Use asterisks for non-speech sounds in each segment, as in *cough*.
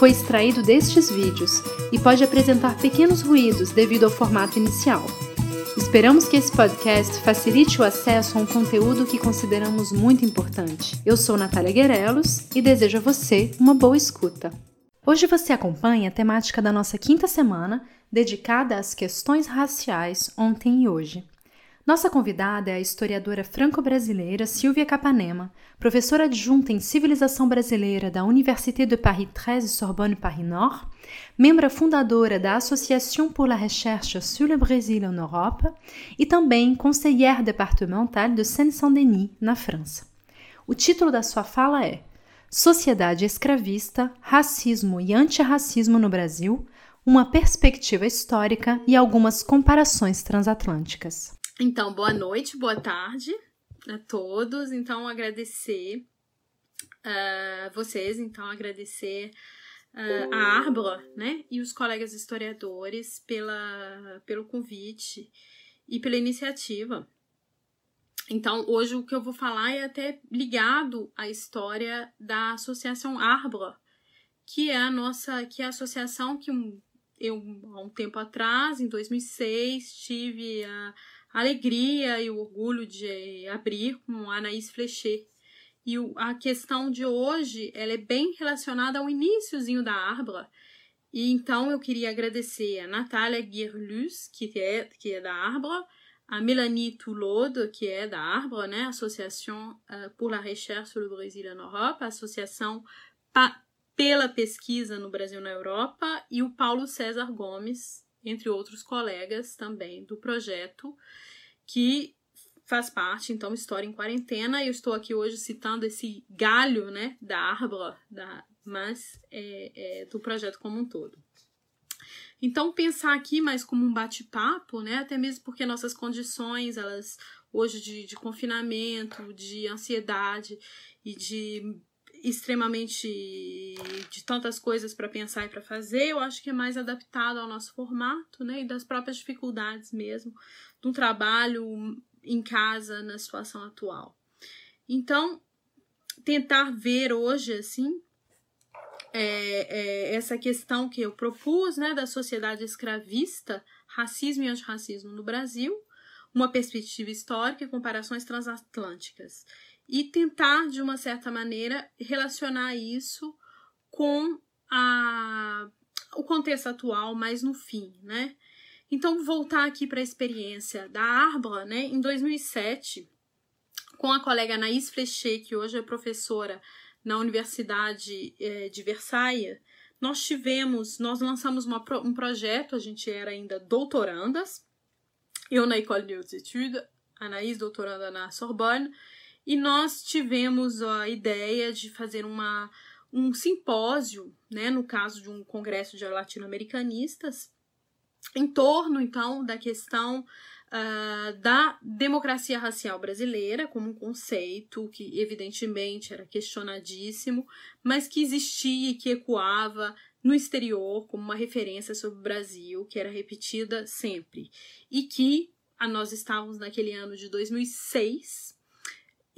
foi extraído destes vídeos e pode apresentar pequenos ruídos devido ao formato inicial. Esperamos que esse podcast facilite o acesso a um conteúdo que consideramos muito importante. Eu sou Natália Guerelos e desejo a você uma boa escuta. Hoje você acompanha a temática da nossa quinta semana, dedicada às questões raciais ontem e hoje. Nossa convidada é a historiadora franco-brasileira Silvia Capanema, professora adjunta em Civilização Brasileira da Université de Paris 13 Sorbonne Paris Nord, membro fundadora da Association pour la Recherche sur le Brésil en Europe e também conseillère départementale de Seine-Saint-Denis, na França. O título da sua fala é Sociedade Escravista, Racismo e Antirracismo no Brasil, uma perspectiva histórica e algumas comparações transatlânticas. Então, boa noite, boa tarde a todos. Então, agradecer uh, vocês, então, agradecer uh, a Arbor, né, e os colegas historiadores pela, pelo convite e pela iniciativa. Então, hoje o que eu vou falar é até ligado à história da Associação Arbor, que é a nossa, que é a associação que eu, há um tempo atrás, em 2006, tive a a alegria e o orgulho de abrir com Anaís Flechet. E a questão de hoje ela é bem relacionada ao iníciozinho da Arbra. E então eu queria agradecer a Natália Guirlus, que é, que é da Arbra, a Melanie Toulode, que é da Arbra, né, Associação uh, pour la Recherche sur le Brésil en Europe, Associação pa pela Pesquisa no Brasil na Europa, e o Paulo César Gomes, entre outros colegas também do projeto, que faz parte, então, História em Quarentena. Eu estou aqui hoje citando esse galho, né, da árvore, da, mas é, é, do projeto como um todo. Então, pensar aqui mais como um bate-papo, né, até mesmo porque nossas condições, elas, hoje, de, de confinamento, de ansiedade e de extremamente de tantas coisas para pensar e para fazer, eu acho que é mais adaptado ao nosso formato, né, e das próprias dificuldades mesmo do trabalho em casa na situação atual. Então, tentar ver hoje assim é, é, essa questão que eu propus, né, da sociedade escravista, racismo e antirracismo no Brasil, uma perspectiva histórica e comparações transatlânticas e tentar, de uma certa maneira, relacionar isso com a, o contexto atual, mais no fim, né? Então, voltar aqui para a experiência da Arbor, né? Em 2007, com a colega Anaís Flechet, que hoje é professora na Universidade é, de Versailles, nós tivemos, nós lançamos uma, um projeto, a gente era ainda doutorandas, eu na École des Études, Anaís doutoranda na Sorbonne, e nós tivemos a ideia de fazer uma, um simpósio, né, no caso de um congresso de latino-americanistas, em torno, então, da questão uh, da democracia racial brasileira como um conceito que, evidentemente, era questionadíssimo, mas que existia e que ecoava no exterior como uma referência sobre o Brasil, que era repetida sempre. E que a nós estávamos naquele ano de 2006,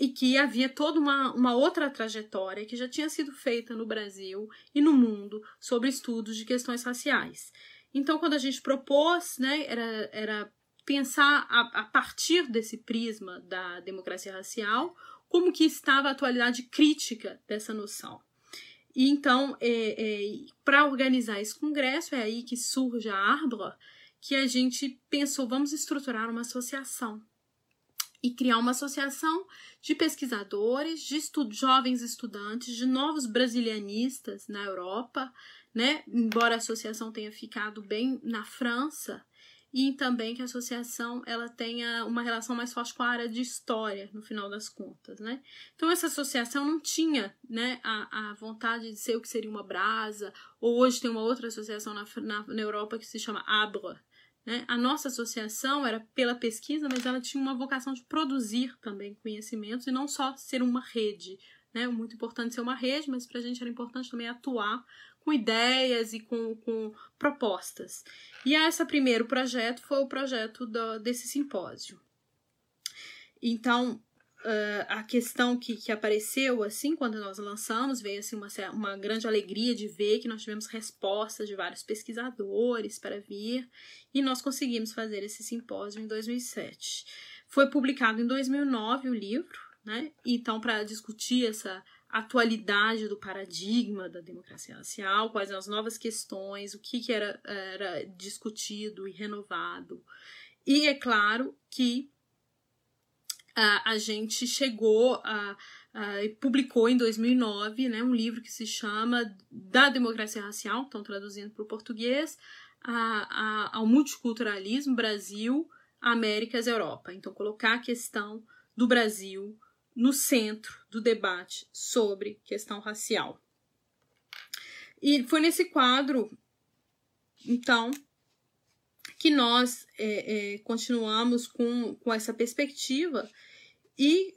e que havia toda uma, uma outra trajetória que já tinha sido feita no Brasil e no mundo sobre estudos de questões raciais. Então, quando a gente propôs, né, era, era pensar a, a partir desse prisma da democracia racial como que estava a atualidade crítica dessa noção. E então, é, é, para organizar esse congresso, é aí que surge a Arbor, que a gente pensou, vamos estruturar uma associação e criar uma associação de pesquisadores, de estu jovens estudantes, de novos brasilianistas na Europa, né? Embora a associação tenha ficado bem na França, e também que a associação ela tenha uma relação mais forte com a área de história, no final das contas, né? Então essa associação não tinha, né, a, a vontade de ser o que seria uma brasa, ou hoje tem uma outra associação na, na, na Europa que se chama ABRA, Né? A nossa associação era pela pesquisa, mas ela tinha uma vocação de produzir também conhecimentos e não só ser uma rede. Né? Muito importante ser uma rede, mas para a gente era importante também atuar com ideias e com, com propostas. E esse primeiro projeto foi o projeto do, desse simpósio. Então, uh, a questão que, que apareceu assim quando nós lançamos veio assim uma, uma grande alegria de ver que nós tivemos respostas de vários pesquisadores para vir e nós conseguimos fazer esse simpósio em 2007. Foi publicado em 2009 o livro, né? Então para discutir essa atualidade do paradigma da democracia racial, quais as novas questões, o que, que era, era discutido e renovado. E é claro que a, a gente chegou a, a, publicou em 2009 né, um livro que se chama Da Democracia Racial, estão traduzindo para o português, a, a, ao multiculturalismo Brasil, Américas, Europa. Então, colocar a questão do Brasil no centro do debate sobre questão racial. E foi nesse quadro, então, que nós é, é, continuamos com, com essa perspectiva e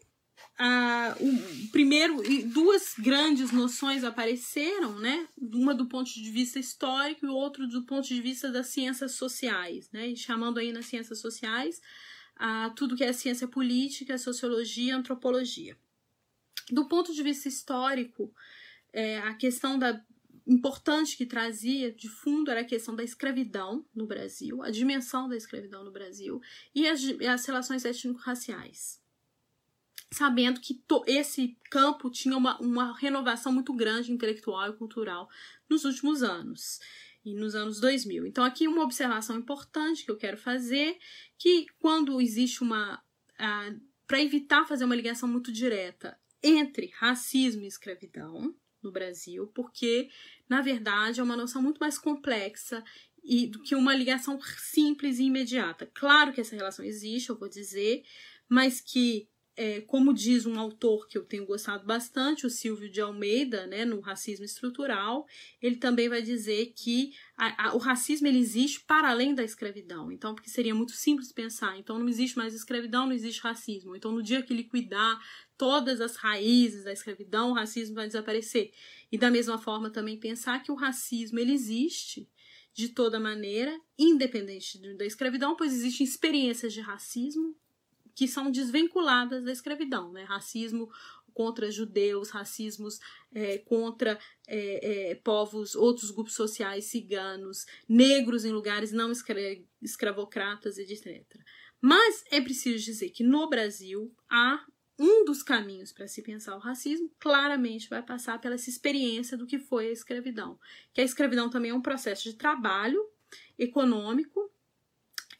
a, o primeiro duas grandes noções apareceram, né? Uma do ponto de vista histórico e outro do ponto de vista das ciências sociais, né? E chamando aí nas ciências sociais a tudo que é ciência política, sociologia, antropologia. Do ponto de vista histórico, é, a questão da importante que trazia de fundo era a questão da escravidão no Brasil, a dimensão da escravidão no Brasil e as, as relações étnico-raciais. Sabendo que esse campo tinha uma, uma renovação muito grande intelectual e cultural nos últimos anos e nos anos 2000. Então, aqui uma observação importante que eu quero fazer, que quando existe uma... para evitar fazer uma ligação muito direta entre racismo e escravidão no Brasil, porque na verdade, é uma noção muito mais complexa e do que uma ligação simples e imediata. Claro que essa relação existe, eu vou dizer, mas que, é, como diz um autor que eu tenho gostado bastante, o Silvio de Almeida, né, no Racismo Estrutural, ele também vai dizer que a, a, o racismo ele existe para além da escravidão. Então, porque seria muito simples pensar, então não existe mais escravidão, não existe racismo. Então, no dia que liquidar todas as raízes da escravidão, o racismo vai desaparecer. E da mesma forma também pensar que o racismo ele existe de toda maneira, independente da escravidão, pois existem experiências de racismo que são desvinculadas da escravidão, né? Racismo contra judeus, racismos é, contra é, é, povos, outros grupos sociais, ciganos, negros em lugares não escra escravocratas, etc. Mas é preciso dizer que no Brasil há um dos caminhos para se pensar o racismo claramente vai passar pela essa experiência do que foi a escravidão. Que a escravidão também é um processo de trabalho econômico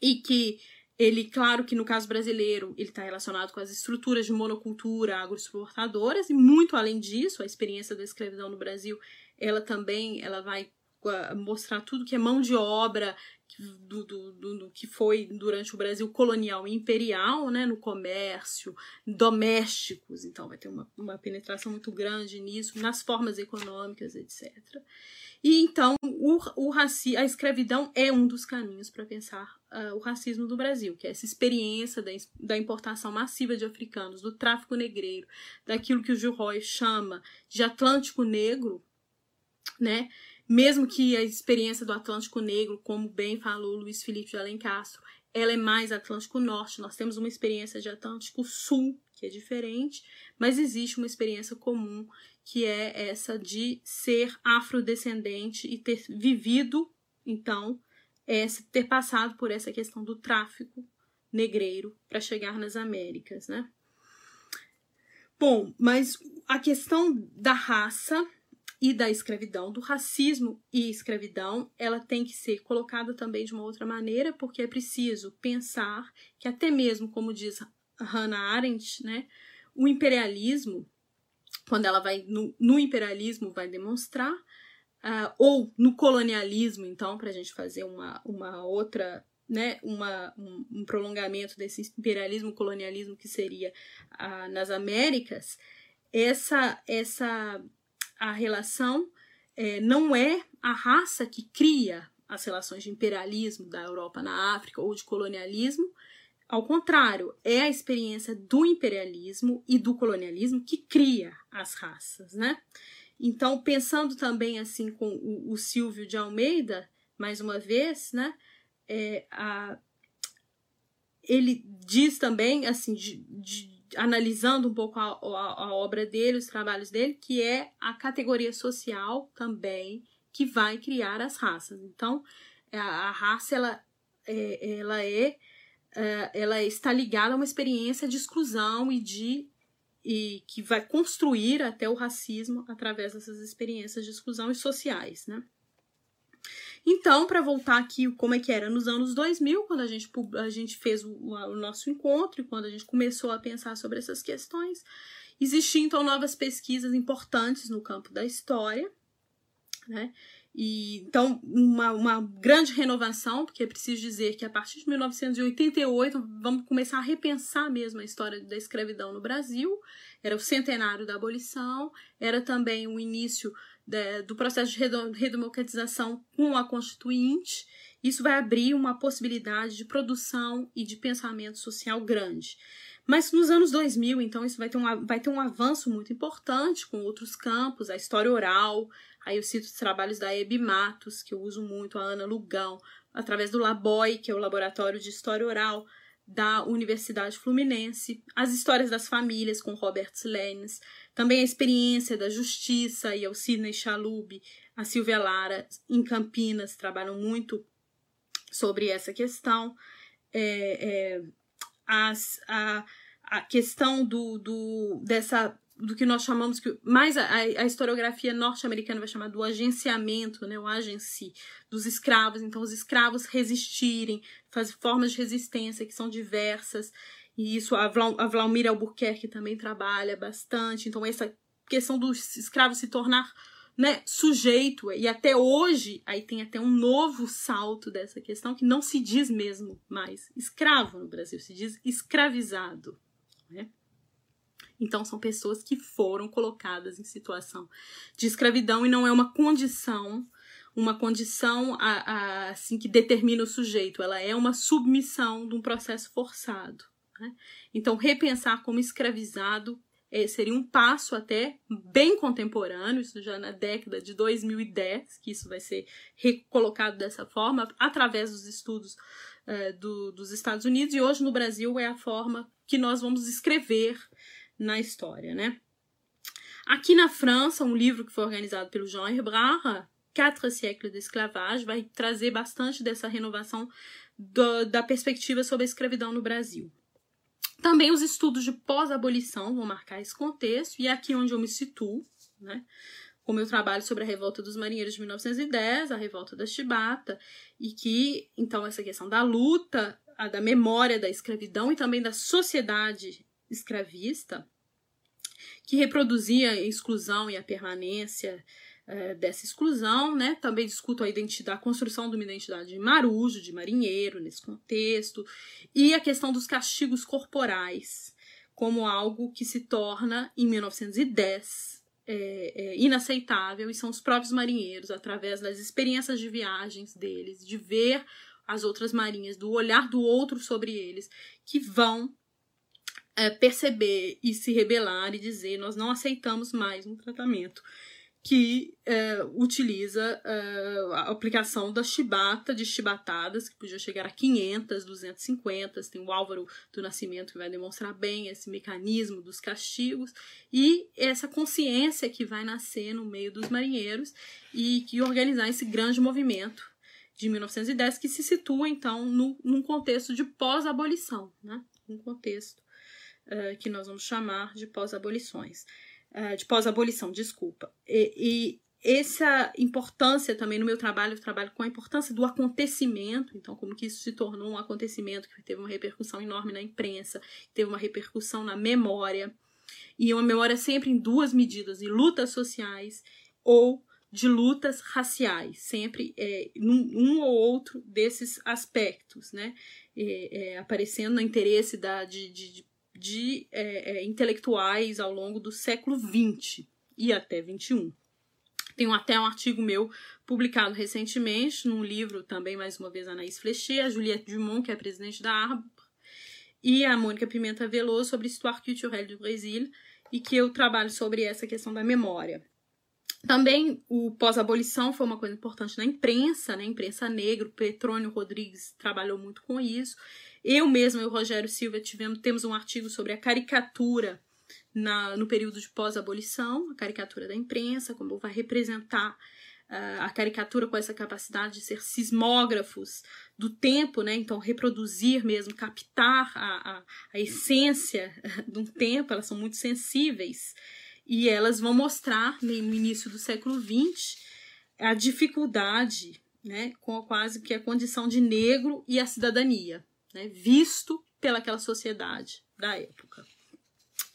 e que ele, claro que no caso brasileiro, ele está relacionado com as estruturas de monocultura agroexportadoras e muito além disso, a experiência da escravidão no Brasil, ela também ela vai mostrar tudo que é mão de obra do, do, do, do, que foi durante o Brasil colonial e imperial, né, no comércio, domésticos, então vai ter uma, uma penetração muito grande nisso, nas formas econômicas, etc. E então o, o raci a escravidão é um dos caminhos para pensar uh, o racismo do Brasil, que é essa experiência da, da importação massiva de africanos, do tráfico negreiro, daquilo que o Gil Roy chama de Atlântico Negro, né? Mesmo que a experiência do Atlântico Negro, como bem falou Luiz Felipe de Alencastro, ela é mais Atlântico Norte. Nós temos uma experiência de Atlântico Sul, que é diferente, mas existe uma experiência comum, que é essa de ser afrodescendente e ter vivido, então, ter passado por essa questão do tráfico negreiro para chegar nas Américas, né? Bom, mas a questão da raça e da escravidão, do racismo e escravidão, ela tem que ser colocada também de uma outra maneira, porque é preciso pensar que até mesmo, como diz Hannah Arendt, né, o imperialismo, quando ela vai no, no imperialismo vai demonstrar, uh, ou no colonialismo, então, para a gente fazer uma, uma outra né, uma, um, um, prolongamento desse imperialismo, colonialismo que seria uh, nas Américas, essa, essa a relação é, não é a raça que cria as relações de imperialismo da Europa na África ou de colonialismo. Ao contrário, é a experiência do imperialismo e do colonialismo que cria as raças, né? Então, pensando também assim com o, o Silvio de Almeida, mais uma vez, né? É, a, ele diz também, assim, de, de, analisando um pouco a, a, a, obra dele, os trabalhos dele, que é a categoria social também que vai criar as raças. Então, a, a raça, ela é, ela é, é, ela está ligada a uma experiência de exclusão e de e que vai construir até o racismo através dessas experiências de exclusão e sociais, né? Então, para voltar aqui como é que era nos anos 2000, quando a gente, a gente fez o, o nosso encontro e quando a gente começou a pensar sobre essas questões, existiam então novas pesquisas importantes no campo da história, né? E, então, uma, uma grande renovação, porque é preciso dizer que a partir de 1988 vamos começar a repensar mesmo a história da escravidão no Brasil. Era o centenário da abolição, era também o início de, do processo de redemocratização com a Constituinte. Isso vai abrir uma possibilidade de produção e de pensamento social grande. Mas nos anos 2000, então, isso vai ter, um, vai ter um avanço muito importante com outros campos, a história oral, Aí eu cito os trabalhos da Hebe Matos, que eu uso muito, a Ana Lugão, através do Laboy, que é o Laboratório de História Oral da Universidade Fluminense, as histórias das famílias com Robert Lennes, também a experiência da justiça e o Sidney Chalub, a Silvia Lara, em Campinas, trabalham muito sobre essa questão. É, é, as, a, a questão do, do, dessa do que nós chamamos que mais a, a historiografia norte-americana vai chamar do agenciamento, né, o agency dos escravos. Então, os escravos resistirem, fazer formas de resistência que são diversas. E isso a, Vla, a Vlaumir Albuquerque também trabalha bastante. Então, essa questão do escravo se tornar né, sujeito, e até hoje, aí tem até um novo salto dessa questão que não se diz mesmo mais escravo no Brasil, se diz escravizado. Né? Então, são pessoas que foram colocadas em situação de escravidão e não é uma condição, uma condição a, a, assim que determina o sujeito, ela é uma submissão de um processo forçado. Né? Então, repensar como escravizado é, seria um passo até bem contemporâneo, isso já na década de 2010, que isso vai ser recolocado dessa forma, através dos estudos é, do, dos Estados Unidos, e hoje no Brasil é a forma que nós vamos escrever na história, né? Aqui na França, um livro que foi organizado pelo Jean Herbrat, Quatre siècles d'esclavage, vai trazer bastante dessa renovação do, da perspectiva sobre a escravidão no Brasil. Também os estudos de pós-abolição vão marcar esse contexto, e é aqui onde eu me situo, né? com meu trabalho sobre a revolta dos marinheiros de 1910, a revolta da Chibata, e que, então, essa questão da luta, da memória da escravidão e também da sociedade escravista, que reproduzia a exclusão e a permanência é, dessa exclusão, né? Também discuto a identidade, a construção de uma identidade de marujo, de marinheiro nesse contexto, e a questão dos castigos corporais como algo que se torna, em 1910, é, é, inaceitável, e são os próprios marinheiros, através das experiências de viagens deles, de ver as outras marinhas, do olhar do outro sobre eles, que vão é, perceber e se rebelar e dizer nós não aceitamos mais um tratamento que é, utiliza é, a aplicação da chibata, de chibatadas, que podia chegar a 500, 250. Tem o Álvaro do Nascimento que vai demonstrar bem esse mecanismo dos castigos e essa consciência que vai nascer no meio dos marinheiros e que organizar esse grande movimento de 1910 que se situa então no, num contexto de pós-abolição, né? um contexto uh, que nós vamos chamar de pós-abolições, uh, de pós-abolição, desculpa. E, e, essa importância também no meu trabalho, eu trabalho com a importância do acontecimento, então como que isso se tornou um acontecimento que teve uma repercussão enorme na imprensa, teve uma repercussão na memória, e uma memória sempre em duas medidas, em lutas sociais ou de lutas raciais, sempre é, num, um ou outro desses aspectos, né? É, é, aparecendo no interesse da, de, de, de é, é, intelectuais ao longo do século XX e até XXI. Tem até um artigo meu publicado recentemente num livro também, mais uma vez, Anaís Flechier, a Juliette Dumont, que é presidente da Arbre, e a Mônica Pimenta Veloso sobre Histoire culturelle do Brasil, e que eu trabalho sobre essa questão da memória. Também o pós-abolição foi uma coisa importante na imprensa, né? Imprensa negra, o Petrônio Rodrigues trabalhou muito com isso. Eu mesma e o Rogério Silva tivemos, temos um artigo sobre a caricatura na, no período de pós-abolição, a caricatura da imprensa, como vai representar uh, a caricatura com essa capacidade de ser sismógrafos do tempo, né? Então, reproduzir mesmo, captar a, a, a essência *laughs* de um tempo, elas são muito sensíveis. E elas vão mostrar, no início do século XX, a dificuldade, né, com quase que a condição de negro e a cidadania, né, visto pelaquela sociedade da época.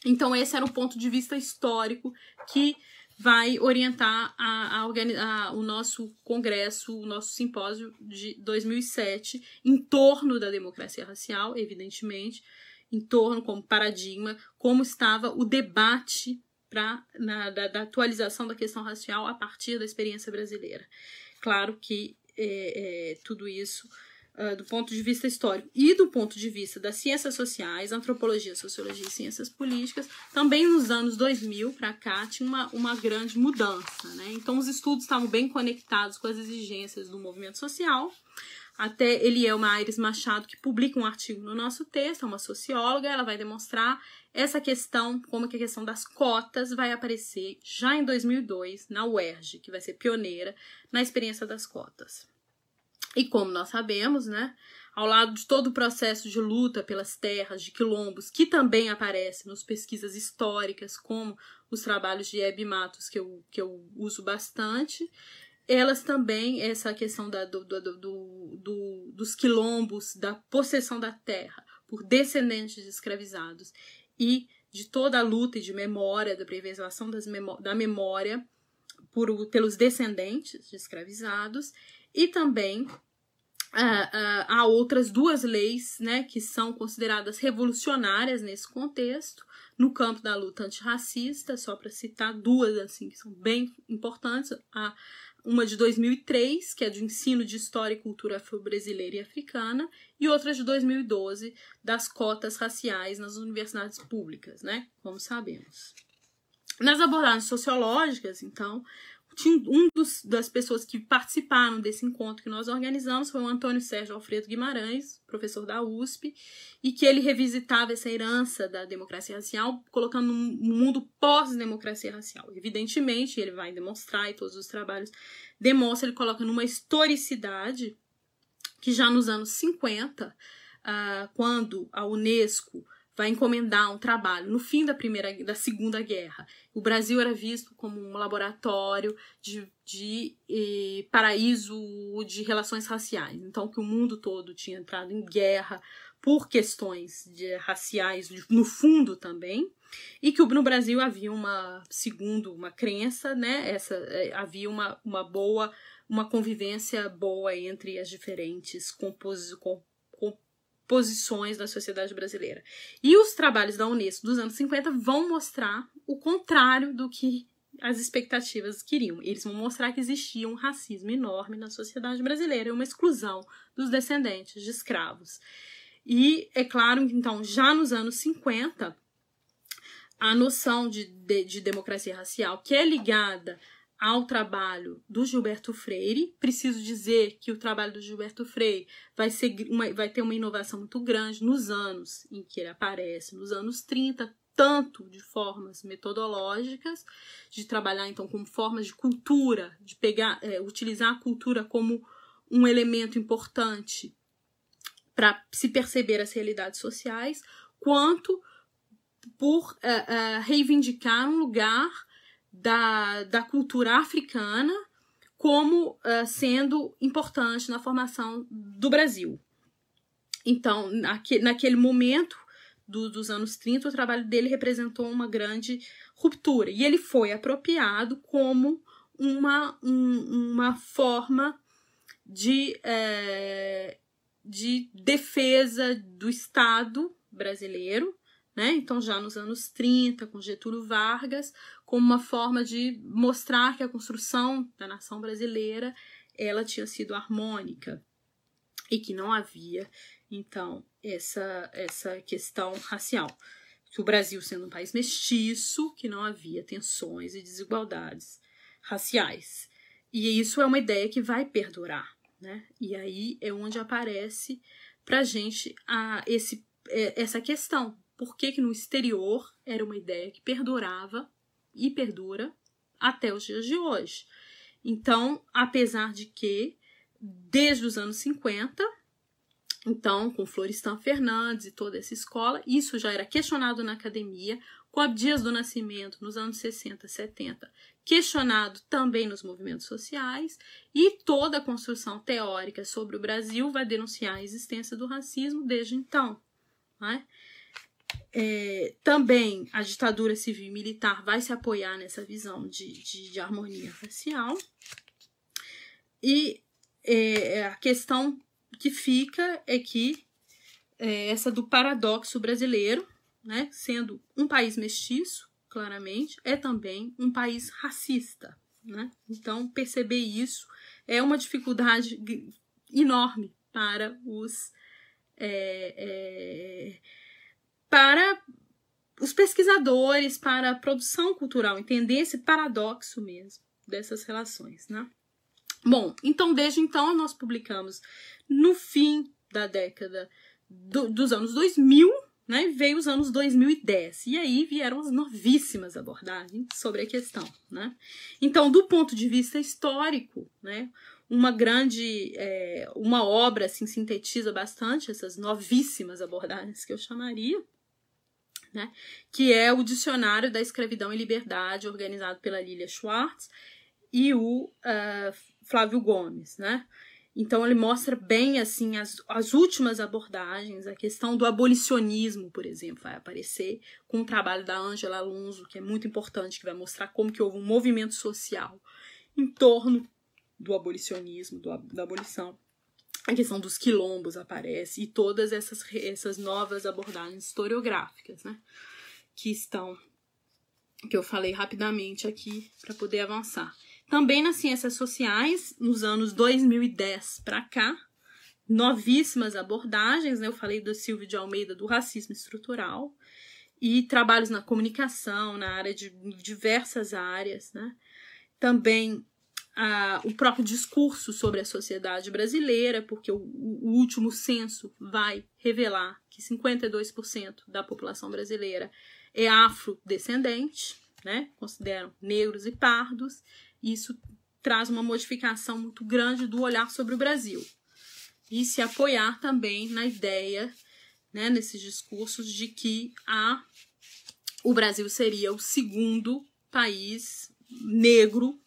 Então, esse era um ponto de vista histórico que vai orientar a, a, a, o nosso congresso, o nosso simpósio de 2007, em torno da democracia racial, evidentemente, em torno como paradigma, como estava o debate pra, na, da, da, atualização da questão racial a partir da experiência brasileira. Claro que é, é, tudo isso uh, do ponto de vista histórico e do ponto de vista das ciências sociais, antropologia, sociologia e ciências políticas, também nos anos 2000 para cá tinha uma, uma grande mudança. Né? Então, os estudos estavam bem conectados com as exigências do movimento social. Até Elielma Aires Machado, que publica um artigo no nosso texto, é uma socióloga, ela vai demonstrar essa questão, como que a questão das cotas vai aparecer já em 2002 na UERJ, que vai ser pioneira na experiência das cotas. E como nós sabemos, né, ao lado de todo o processo de luta pelas terras de quilombos, que também aparece nas pesquisas históricas, como os trabalhos de Hebe Matos, que eu, que eu uso bastante, elas também, essa questão da, do, do, do, do, dos quilombos, da possessão da terra por descendentes de escravizados e de toda a luta de memória, da preservação das memó da memória por, pelos descendentes de escravizados, e também uh, uh, há outras duas leis né, que são consideradas revolucionárias nesse contexto, no campo da luta antirracista, só para citar duas assim que são bem importantes, a, uma de 2003, que é de ensino de história e cultura afro-brasileira e africana, e outra de 2012, das cotas raciais nas universidades públicas, né? Como sabemos. Nas abordagens sociológicas, então, um dos, das pessoas que participaram desse encontro que nós organizamos foi o Antônio Sérgio Alfredo Guimarães, professor da USP, e que ele revisitava essa herança da democracia racial, colocando um mundo pós-democracia racial. Evidentemente, ele vai demonstrar, e todos os trabalhos demonstram, ele coloca numa historicidade que já nos anos 50, uh, ah, quando a Unesco vai encomendar um trabalho no fim da primeira da segunda guerra. O Brasil era visto como um laboratório de, de eh, paraíso de relações raciais. Então que o mundo todo tinha entrado em guerra por questões de, raciais no fundo também e que no Brasil havia uma segundo uma crença né essa eh, havia uma, uma boa uma convivência boa entre as diferentes compos, posições da sociedade brasileira. E os trabalhos da Unesco dos anos 50 vão mostrar o contrário do que as expectativas queriam. Eles vão mostrar que existia um racismo enorme na sociedade brasileira e uma exclusão dos descendentes de escravos. E é claro, então, já nos anos 50, a noção de, de, de democracia racial, que é ligada ao trabalho do Gilberto Freire. Preciso dizer que o trabalho do Gilberto Freire vai, uma, vai ter uma inovação muito grande nos anos em que ele aparece, nos anos 30, tanto de formas metodológicas, de trabalhar então como formas de cultura, de pegar, é, utilizar a cultura como um elemento importante para se perceber as realidades sociais, quanto por é, é, reivindicar um lugar da, da cultura africana como uh, sendo importante na formação do Brasil. Então, naque, naquele momento do, dos anos 30, o trabalho dele representou uma grande ruptura. E ele foi apropriado como uma, um, uma forma de, é, de defesa do Estado brasileiro, né? Então, já nos anos 30, com Getúlio Vargas, como uma forma de mostrar que a construção da nação brasileira ela tinha sido harmônica e que não havia então essa essa questão racial. Que o Brasil sendo um país mestiço que não havia tensões e desigualdades raciais. E isso é uma ideia que vai perdurar né? E aí é onde aparece para gente a esse é, essa questão. Por que, que no exterior era uma ideia que perdurava e perdura até os dias de hoje. Então, apesar de que, desde os anos 50, então, com Florestan Fernandes e toda essa escola, isso já era questionado na academia, com Abdias do Nascimento nos anos 60, 70, questionado também nos movimentos sociais, e toda a construção teórica sobre o Brasil vai denunciar a existência do racismo desde então. Né? É, também a ditadura civil e militar vai se apoiar nessa visão de, de, de harmonia racial. E é, a questão que fica é que é, essa do paradoxo brasileiro, né, sendo um país mestiço, claramente, é também um país racista. Né? Então, perceber isso é uma dificuldade enorme para os. É, é, para os pesquisadores, para a produção cultural, entender esse paradoxo mesmo dessas relações, né? Bom, então desde então nós publicamos no fim da década do, dos anos 2000, né? Veio os anos 2010 e aí vieram as novíssimas abordagens sobre a questão, né? Então, do ponto de vista histórico, né? Uma grande, é, uma obra assim sintetiza bastante essas novíssimas abordagens que eu chamaria né? que é o Dicionário da Escravidão e Liberdade, organizado pela Lilia Schwartz e o uh, Flávio Gomes. Né? Então ele mostra bem assim as, as últimas abordagens, a questão do abolicionismo, por exemplo, vai aparecer com o trabalho da Angela Alonso, que é muito importante, que vai mostrar como que houve um movimento social em torno do abolicionismo, do, da abolição a questão dos quilombos aparece e todas essas, essas novas abordagens historiográficas, né? Que estão, que eu falei rapidamente aqui para poder avançar. Também nas ciências sociais, nos anos 2010 para cá, novíssimas abordagens, né? Eu falei do Silvio de Almeida do racismo estrutural e trabalhos na comunicação, na área de diversas áreas, né? Também a, o próprio discurso sobre a sociedade brasileira, porque o, o último censo vai revelar que 52% da população brasileira é afrodescendente, né? Consideram negros e pardos. E isso traz uma modificação muito grande do olhar sobre o Brasil. E se apoiar também na ideia, né, nesses discursos de que a, o Brasil seria o segundo país negro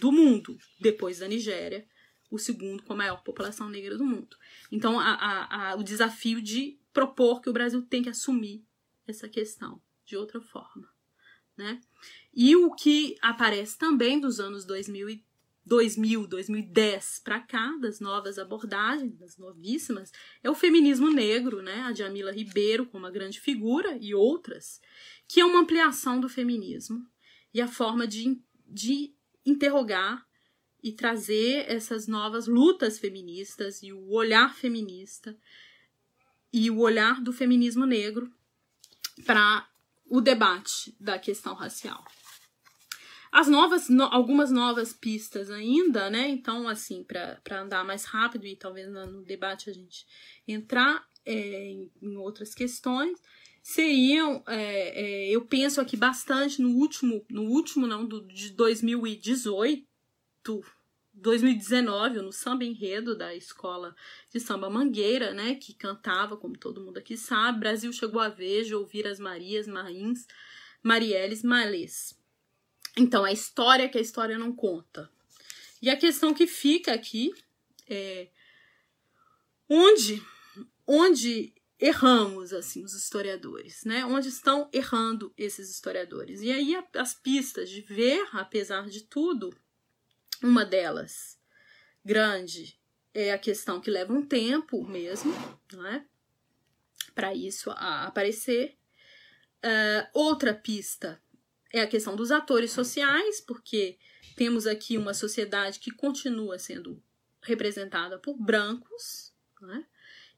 do mundo, depois da Nigéria, o segundo com a maior população negra do mundo. Então, a, a, a, o desafio de propor que o Brasil tem que assumir essa questão de outra forma. Né? E o que aparece também dos anos 2000, 2000 2010 para cá, das novas abordagens, das novíssimas, é o feminismo negro, né? a Jamila Ribeiro como uma grande figura e outras, que é uma ampliação do feminismo e a forma de, de interrogar e trazer essas novas lutas feministas e o olhar feminista e o olhar do feminismo negro para o debate da questão racial. As novas, no, algumas novas pistas ainda, né? Então, assim, para andar mais rápido e talvez no debate a gente entrar é, em, em outras questões, seriam, é, é, eu penso aqui bastante no último, no último não, do, de 2018, 2019, no samba enredo da escola de samba Mangueira, né, que cantava, como todo mundo aqui sabe, Brasil chegou a ver, de ouvir as Marias, Marins, Marielles, Malês. Então, a história que a história não conta. E a questão que fica aqui é onde, onde erramos, assim, os historiadores, né? Onde estão errando esses historiadores? E aí as pistas de ver, apesar de tudo, uma delas grande é a questão que leva um tempo mesmo, não é? Para isso aparecer. Uh, outra pista é a questão dos atores sociais, porque temos aqui uma sociedade que continua sendo representada por brancos, né?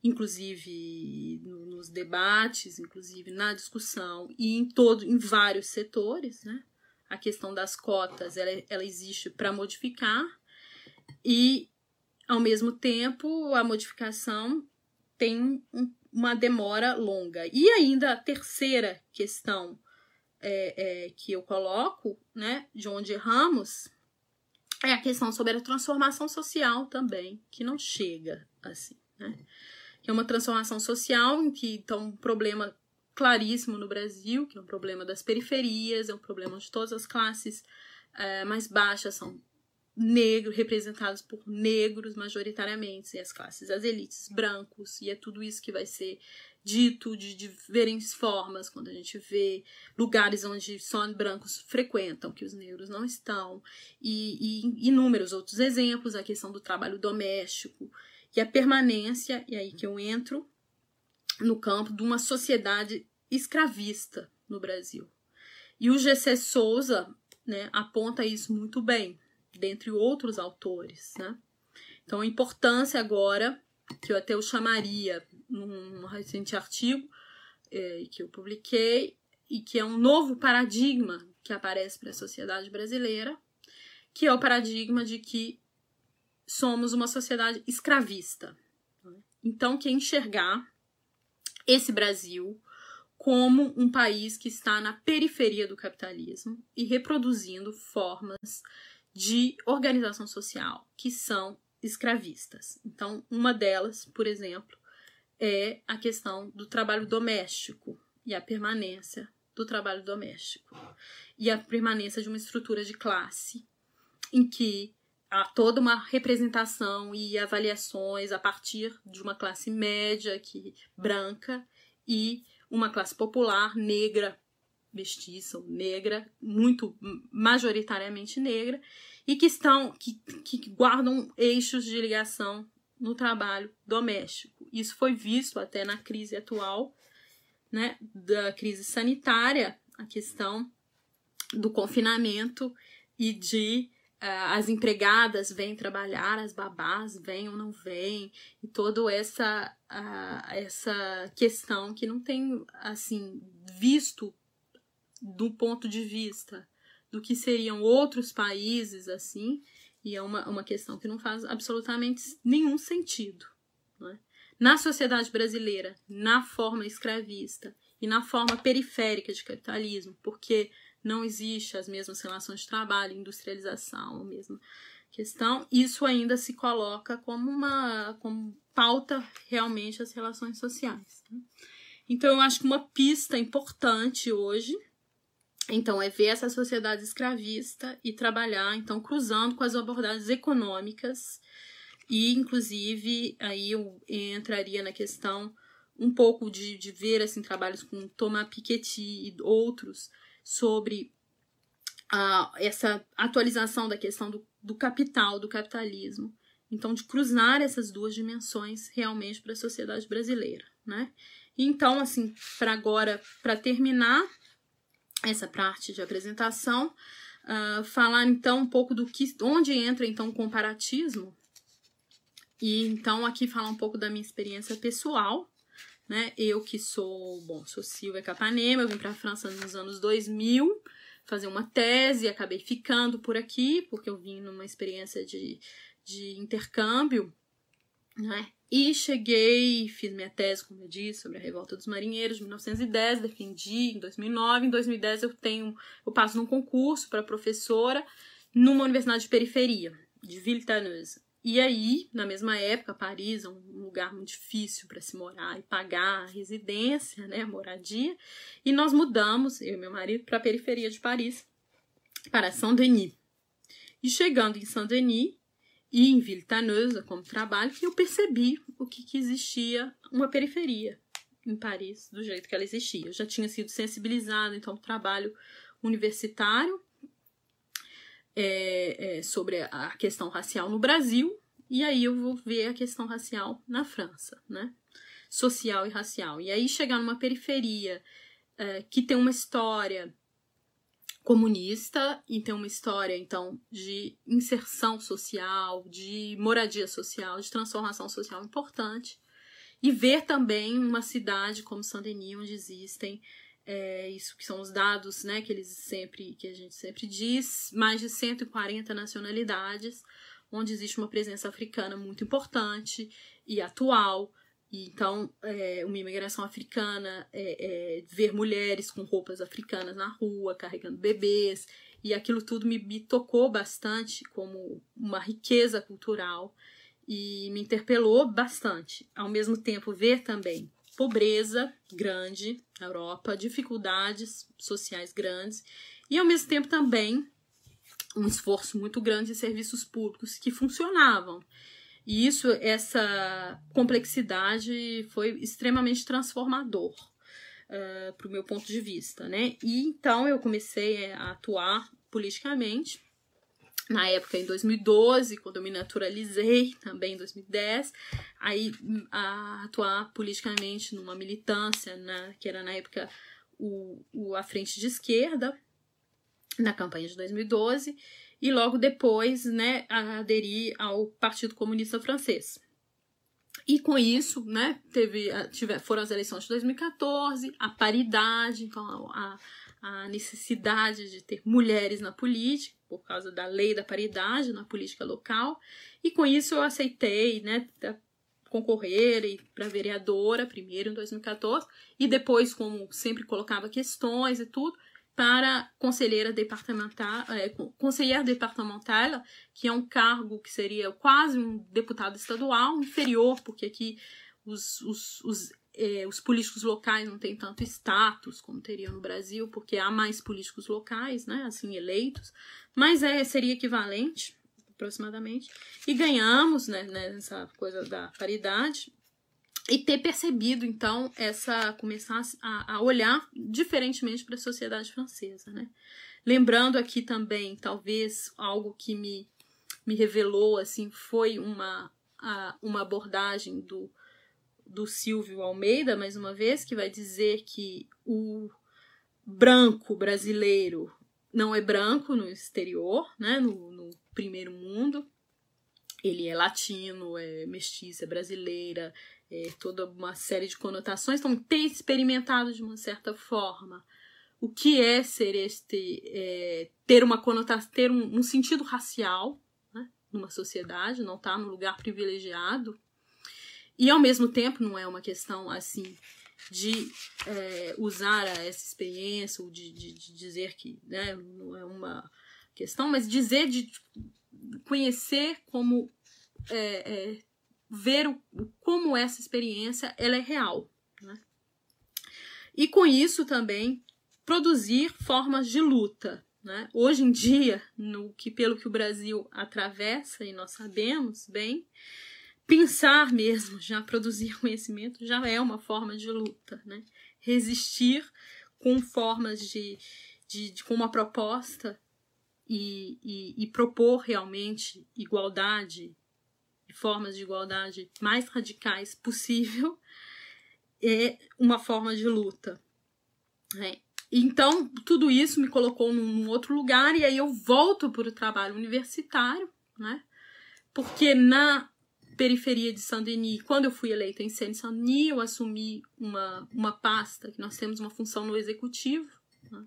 Inclusive nos debates, inclusive na discussão e em todo, em vários setores, né? A questão das cotas, ela, ela existe para modificar e ao mesmo tempo a modificação tem um, uma demora longa. E ainda a terceira questão é, é, que eu coloco, né, de onde erramos, é a questão sobre a transformação social também, que não chega assim, né? Que é uma transformação social em que então um problema claríssimo no Brasil, que é um problema das periferias, é um problema de todas as classes é, mais baixas são negros, representados por negros majoritariamente, e as classes, as elites brancos, e é tudo isso que vai ser dito de diferentes formas quando a gente vê lugares onde só brancos frequentam, que os negros não estão, e, e inúmeros outros exemplos, a questão do trabalho doméstico e a permanência, e aí que eu entro no campo de uma sociedade escravista no Brasil. E o GC Souza né, aponta isso muito bem dentre outros autores, né? Então, a importância agora, que eu até o chamaria num recente artigo é, que eu publiquei, e que é um novo paradigma que aparece para a sociedade brasileira, que é o paradigma de que somos uma sociedade escravista. Então, que enxergar esse Brasil como um país que está na periferia do capitalismo e reproduzindo formas de organização social que são escravistas. Então, uma delas, por exemplo, é a questão do trabalho doméstico e a permanência do trabalho doméstico e a permanência de uma estrutura de classe em que há toda uma representação e avaliações a partir de uma classe média que branca e uma classe popular negra mestiça ou negra, muito majoritariamente negra, e que estão que, que guardam eixos de ligação no trabalho doméstico. Isso foi visto até na crise atual, né, da crise sanitária, a questão do confinamento e de as empregadas vêm trabalhar, as babás vêm ou não vêm, e toda essa, uh, essa questão que não tem assim visto do ponto de vista do que seriam outros países assim, e é uma, uma questão que não faz absolutamente nenhum sentido. É? Na sociedade brasileira, na forma escravista e na forma periférica de capitalismo, porque não existe as mesmas relações de trabalho, industrialização, a mesma questão, isso ainda se coloca como uma como pauta realmente as relações sociais. Né? Então eu acho que uma pista importante hoje então, é ver essa sociedade escravista e trabalhar, então, cruzando com as abordagens econômicas e, inclusive, aí eu entraria na questão um pouco de, de ver, assim, trabalhos com Thomas Piketty e outros sobre a, essa atualização da questão do, do capital, do capitalismo. Então, de cruzar essas duas dimensões realmente para a sociedade brasileira, né? Então, assim, para agora, para terminar, essa parte de apresentação, uh, falar então um pouco do que, onde entra então o comparatismo, e então aqui falar um pouco da minha experiência pessoal, né? Eu que sou, bom, sou Silvia Capanema, eu vim para a França nos anos 2000 fazer uma tese, acabei ficando por aqui, porque eu vim numa experiência de, de intercâmbio, né? E cheguei, fiz minha tese, como eu disse, sobre a revolta dos marinheiros de 1910, defendi em 2009. Em 2010 eu tenho, eu passo num concurso para professora numa universidade de periferia, de Villetaneuse. E aí, na mesma época, Paris é um lugar muito difícil para se morar e pagar a residência, né, a moradia. E nós mudamos, eu e meu marido, para a periferia de Paris, para Saint-Denis. E chegando em Saint-Denis, e em Villetaneuse, como trabalho, eu percebi o que, que existia uma periferia em Paris, do jeito que ela existia. Eu já tinha sido sensibilizada, então, trabalho universitário é, é, sobre a questão racial no Brasil, e aí eu vou ver a questão racial na França, né? Social e racial. E aí chegar numa periferia é, que tem uma história comunista e tem uma história então de inserção social, de moradia social, de transformação social importante e ver também uma cidade como Saint-Denis onde existem é, isso que são os dados, né, que eles sempre que a gente sempre diz, mais de 140 nacionalidades, onde existe uma presença africana muito importante e atual. E, então, é, uma imigração africana, é, é, ver mulheres com roupas africanas na rua, carregando bebês, e aquilo tudo me, me tocou bastante como uma riqueza cultural e me interpelou bastante. Ao mesmo tempo, ver também pobreza grande na Europa, dificuldades sociais grandes e ao mesmo tempo também um esforço muito grande de serviços públicos que funcionavam. E isso, essa complexidade foi extremamente transformador uh, eh, para o meu ponto de vista, né? E então eu comecei a atuar politicamente na época em 2012, quando eu me naturalizei, também em 2010, aí a atuar politicamente numa militância, né, que era na época o, o, a frente de esquerda, na campanha de 2012, e logo depois, né, aderir ao Partido Comunista Francês. E com isso, né, teve, tive, foram as eleições de 2014, a paridade, então a, a necessidade de ter mulheres na política, por causa da lei da paridade na política local, e com isso eu aceitei, né, concorrer para vereadora, primeiro em 2014, e depois, como sempre colocava questões e tudo, para conselheira departamental, é, conselheira departamental, que é um cargo que seria quase um deputado estadual, inferior, porque aqui os, os, os é, os políticos locais não têm tanto status como teriam no Brasil, porque há mais políticos locais, né, assim, eleitos, mas é, seria equivalente, aproximadamente, e ganhamos, né, nessa coisa da paridade, e ter percebido, então, essa, começar a, a olhar diferentemente para a sociedade francesa, né. Lembrando aqui também, talvez, algo que me, me revelou, assim, foi uma, a, uma abordagem do do Silvio Almeida, mais uma vez, que vai dizer que o branco brasileiro não é branco no exterior, né, no, no primeiro mundo. Ele é latino, é mestiça, é brasileira, é toda uma série de conotações. Então, ter experimentado de uma certa forma o que é ser este, é, ter uma conotação, ter um, um sentido racial né, numa sociedade, não estar tá no lugar privilegiado e ao mesmo tempo não é uma questão assim de é, usar essa experiência ou de, de, de, dizer que né, não é uma questão, mas dizer de conhecer como é, é, ver o, como essa experiência ela é real. Né? E com isso também produzir formas de luta. Né? Hoje em dia, no que pelo que o Brasil atravessa, e nós sabemos bem, pensar mesmo, já produzir *laughs* conhecimento, já é uma forma de luta, né? Resistir com formas de, de, de com uma proposta e, e, e, propor realmente igualdade formas de igualdade mais radicais possível *laughs* é uma forma de luta. Né? Então, tudo isso me colocou num outro lugar e aí eu volto para o trabalho universitário, né? Porque na periferia de Saint-Denis. Quando eu fui eleita em Seine-Saint-Denis, eu assumi uma, uma pasta, que nós temos uma função no executivo, né,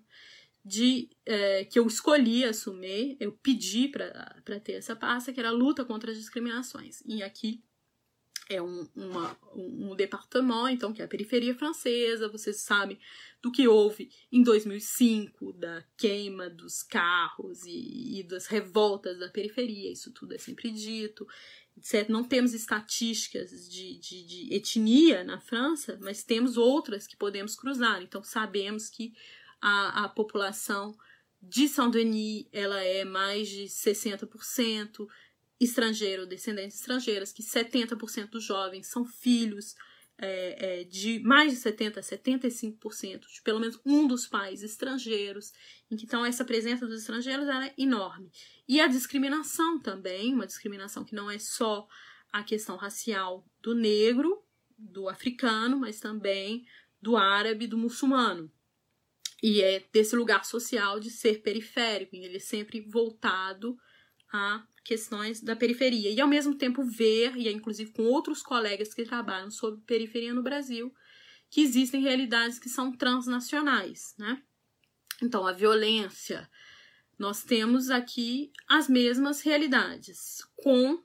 de é, que eu escolhi assumir, eu pedi para ter essa pasta, que era a luta contra as discriminações. E aqui é um, uma, um, um departamento, então, que é a periferia francesa, vocês sabem do que houve em 2005, da queima dos carros e, e das revoltas da periferia, isso tudo é sempre dito certo? Não temos estatísticas de, de, de, etnia na França, mas temos outras que podemos cruzar. Então, sabemos que a, a população de Saint-Denis ela é mais de 60% estrangeiro, descendentes estrangeiras, que 70% dos jovens são filhos é, é, de mais de 70% a 75% de pelo menos um dos pais estrangeiros, em que então essa presença dos estrangeiros era enorme. E a discriminação também, uma discriminação que não é só a questão racial do negro, do africano, mas também do árabe, do muçulmano. e é desse lugar social de ser periférico, ele é sempre voltado a questões da periferia. E ao mesmo tempo ver, e é inclusive com outros colegas que trabalham sobre periferia no Brasil, que existem realidades que são transnacionais, né? Então, a violência, nós temos aqui as mesmas realidades, com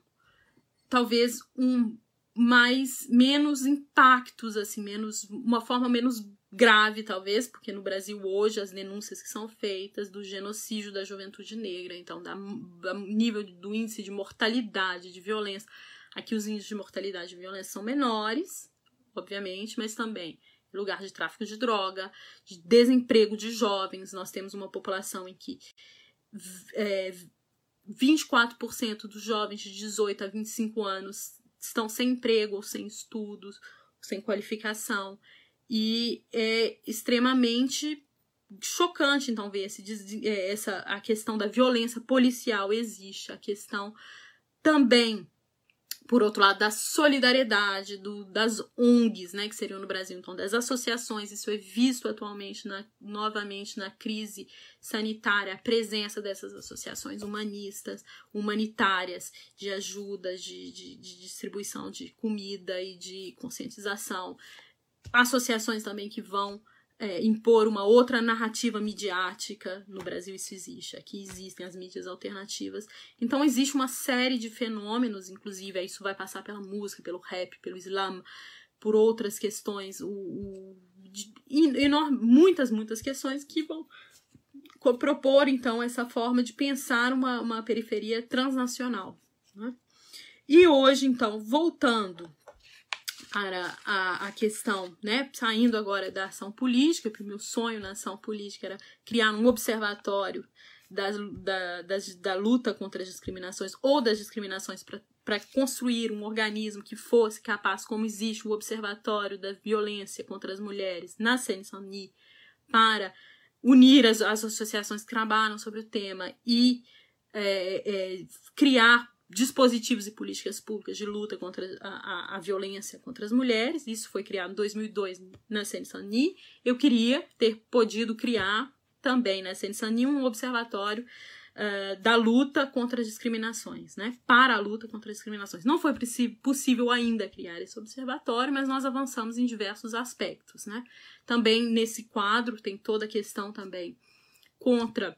talvez um mais menos impactos assim, menos uma forma menos grave, talvez, porque no Brasil hoje as denúncias que são feitas do genocídio da juventude negra, então, da, da nível do índice de mortalidade, de violência. Aqui os índices de mortalidade e violência são menores, obviamente, mas também lugar de tráfico de droga, de desemprego de jovens. Nós temos uma população em que é, 24% dos jovens de 18 a 25 anos estão sem emprego ou sem estudos, sem qualificação. E é extremamente chocante, então, ver esse, é, essa, a questão da violência policial existe, a questão também, por outro lado, da solidariedade, do, das ONGs, né, que seriam no Brasil, então, das associações, isso é visto atualmente, na, novamente, na crise sanitária, a presença dessas associações humanistas, humanitárias, de ajuda, de, de, de distribuição de comida e de conscientização, associações também que vão é, impor uma outra narrativa midiática. No Brasil isso existe, aqui existem as mídias alternativas. Então existe uma série de fenômenos, inclusive isso vai passar pela música, pelo rap, pelo slam, por outras questões, o, o de, enorme, muitas, muitas questões que vão propor então essa forma de pensar uma, uma periferia transnacional. Né? E hoje, então, voltando para a, a questão, né, saindo agora da ação política, porque o meu sonho na ação política era criar um observatório das, da, das, da luta contra as discriminações ou das discriminações para construir um organismo que fosse capaz, como existe o Observatório da Violência contra as Mulheres na Seine-Saint-Denis, para unir as, as associações que trabalham sobre o tema e é, é, criar dispositivos e políticas públicas de luta contra a, a, a, violência contra as mulheres. Isso foi criado em 2002 na Seine-Saint-Denis. Eu queria ter podido criar também na Seine-Saint-Denis um observatório uh, da luta contra as discriminações, né? Para a luta contra as discriminações. Não foi possível ainda criar esse observatório, mas nós avançamos em diversos aspectos, né? Também nesse quadro tem toda a questão também contra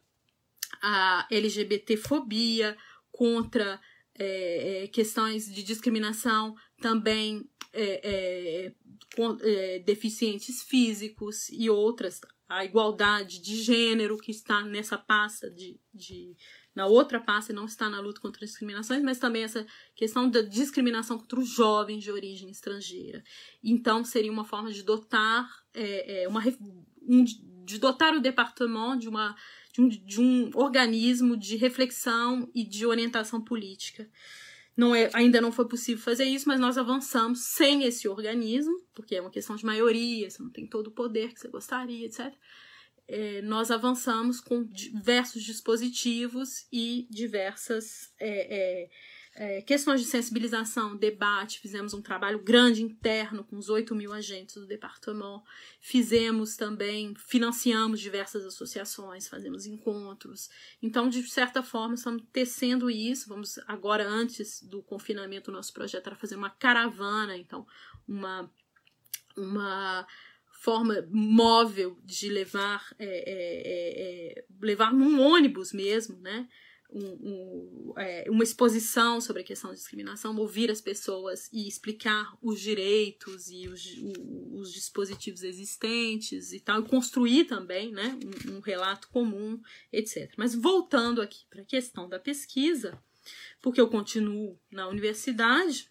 a LGBTfobia, contra é, é, questões de discriminação, também é, é com, é, deficientes físicos e outras, a igualdade de gênero que está nessa pasta de, de na outra pasta não está na luta contra discriminações, mas também essa questão da discriminação contra os jovens de origem estrangeira. Então, seria uma forma de dotar é, é, uma, um, de dotar o departamento de uma de um, de um organismo de reflexão e de orientação política. Não é, ainda não foi possível fazer isso, mas nós avançamos sem esse organismo, porque é uma questão de maioria, você não tem todo o poder que você gostaria, etc. É, nós avançamos com diversos dispositivos e diversas é, é, é, questões de sensibilização, debate, fizemos um trabalho grande interno com os 8 mil agentes do departamento, fizemos também, financiamos diversas associações, fazemos encontros. Então, de certa forma, estamos tecendo isso. Vamos agora, antes do confinamento, o nosso projeto era fazer uma caravana, então, uma. uma forma móvel de levar é, é, é, levar num ônibus mesmo, né? Um, um, é, uma exposição sobre a questão da discriminação, ouvir as pessoas e explicar os direitos e os, os dispositivos existentes e tal, e construir também né, um, um relato comum, etc. Mas voltando aqui para a questão da pesquisa, porque eu continuo na universidade,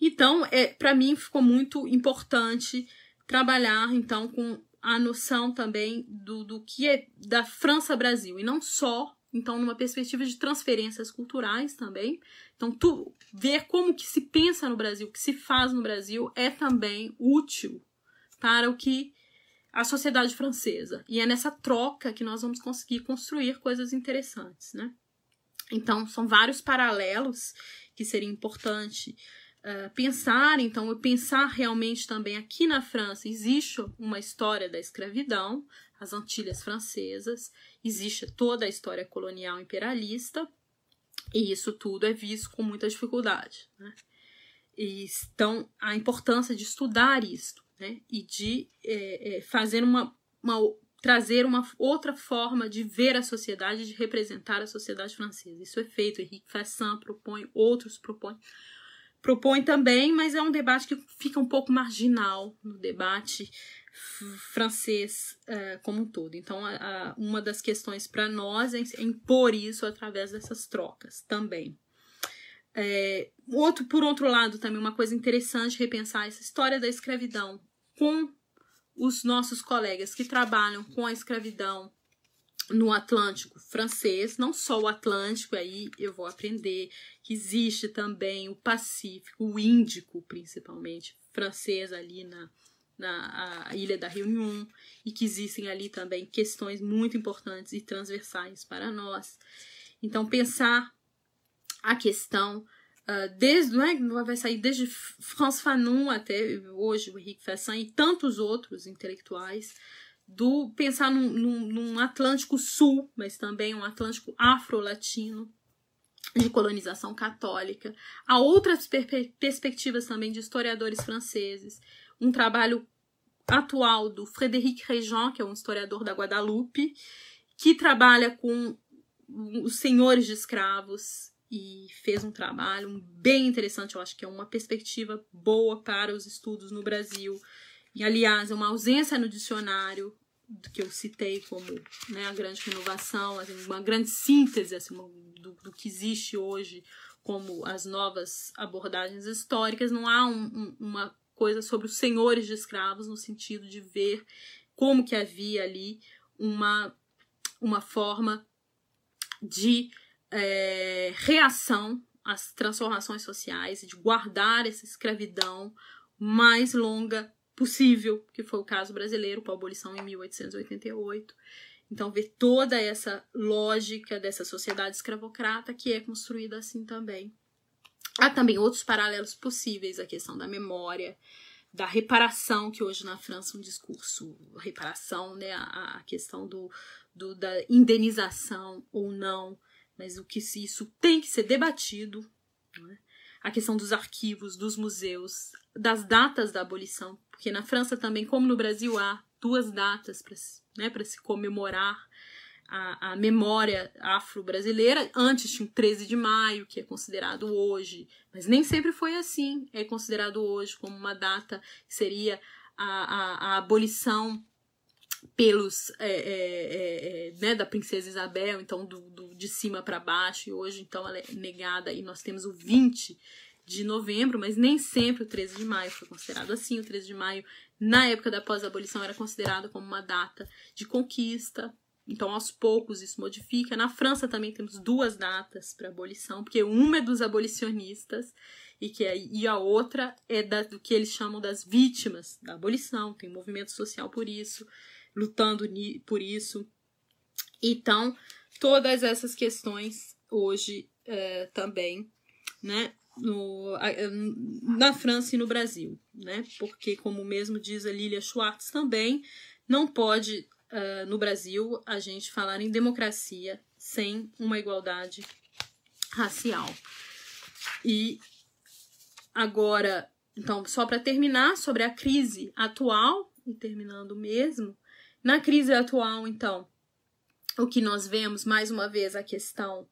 então, é, para mim ficou muito importante trabalhar então com a noção também do, do que é da França Brasil e não só então numa perspectiva de transferências culturais também. Então, tu, ver como que se pensa no Brasil, o que se faz no Brasil é também útil para o que a sociedade francesa. E é nessa troca que nós vamos conseguir construir coisas interessantes, né? Então, são vários paralelos que seria importante uh, pensar, então, pensar realmente também aqui na França existe uma história da escravidão, as Antilhas Francesas, existe toda a história colonial imperialista, e isso tudo é visto com muita dificuldade. Né? E, então, a importância de estudar isso né? e de é, é, fazer uma, uma trazer uma outra forma de ver a sociedade, de representar a sociedade francesa. Isso é feito. Henrique Fassin propõe, outros propõem. Propõe também, mas é um debate que fica um pouco marginal no debate francês uh, como um todo. Então, a, a, uma das questões para nós é impor isso através dessas trocas também. É, outro, por outro lado, também uma coisa interessante repensar essa história da escravidão com os nossos colegas que trabalham com a escravidão no Atlântico francês, não só o Atlântico, aí eu vou aprender que existe também o Pacífico, o Índico, principalmente, francês ali na, na ilha da Réunion, e que existem ali também questões muito importantes e transversais para nós. Então, pensar a questão ah, desde, não é, vai sair desde Franz Fanon até hoje o Henrique Fessin e tantos outros intelectuais do pensar num, num, num Atlântico Sul, mas também um Atlântico afro-latino de colonização católica. Há outras per perspectivas também de historiadores franceses. Um trabalho atual do Frédéric Réjean, que é um historiador da Guadalupe, que trabalha com os senhores de escravos e fez um trabalho bem interessante, eu acho que é uma perspectiva boa para os estudos no Brasil. E, aliás, é uma ausência no dicionário que eu citei como né, a grande renovação, assim, uma grande síntese assim, do, do, que existe hoje como as novas abordagens históricas. Não há um, um, uma coisa sobre os senhores de escravos no sentido de ver como que havia ali uma, uma forma de é, reação às transformações sociais, de guardar essa escravidão mais longa possível, que foi o caso brasileiro com a abolição em 1888. Então, ver toda essa lógica dessa sociedade escravocrata que é construída assim também. Há também outros paralelos possíveis, a questão da memória, da reparação, que hoje na França é um discurso, reparação, né, a, a questão do, do, da indenização ou não mas o que se isso tem que ser debatido, é? a questão dos arquivos, dos museus, das datas da abolição, porque na França também, como no Brasil, há duas datas para né, se comemorar a, a memória afro-brasileira. Antes tinha o 13 de maio, que é considerado hoje, mas nem sempre foi assim. É considerado hoje como uma data que seria a, a, a abolição pelos é, é, é, é, né, da princesa Isabel, então do, do de cima para baixo, e hoje então ela é negada e nós temos o 20 de novembro, mas nem sempre o 13 de maio foi considerado assim. O 13 de maio, na época da pós-abolição, era considerado como uma data de conquista. Então, aos poucos, isso modifica. Na França também temos duas datas para abolição, porque uma é dos abolicionistas e, que é, e a outra é da, do que eles chamam das vítimas da abolição. Tem movimento social por isso lutando por isso. Então, todas essas questões hoje é, também, né, no, na França e no Brasil, né, porque, como mesmo diz a Lilia Schwartz também, não pode, uh, no Brasil, a gente falar em democracia sem uma igualdade racial. E agora, então, só para terminar, sobre a crise atual, e terminando mesmo, na crise atual, então, o que nós vemos, mais uma vez, a questão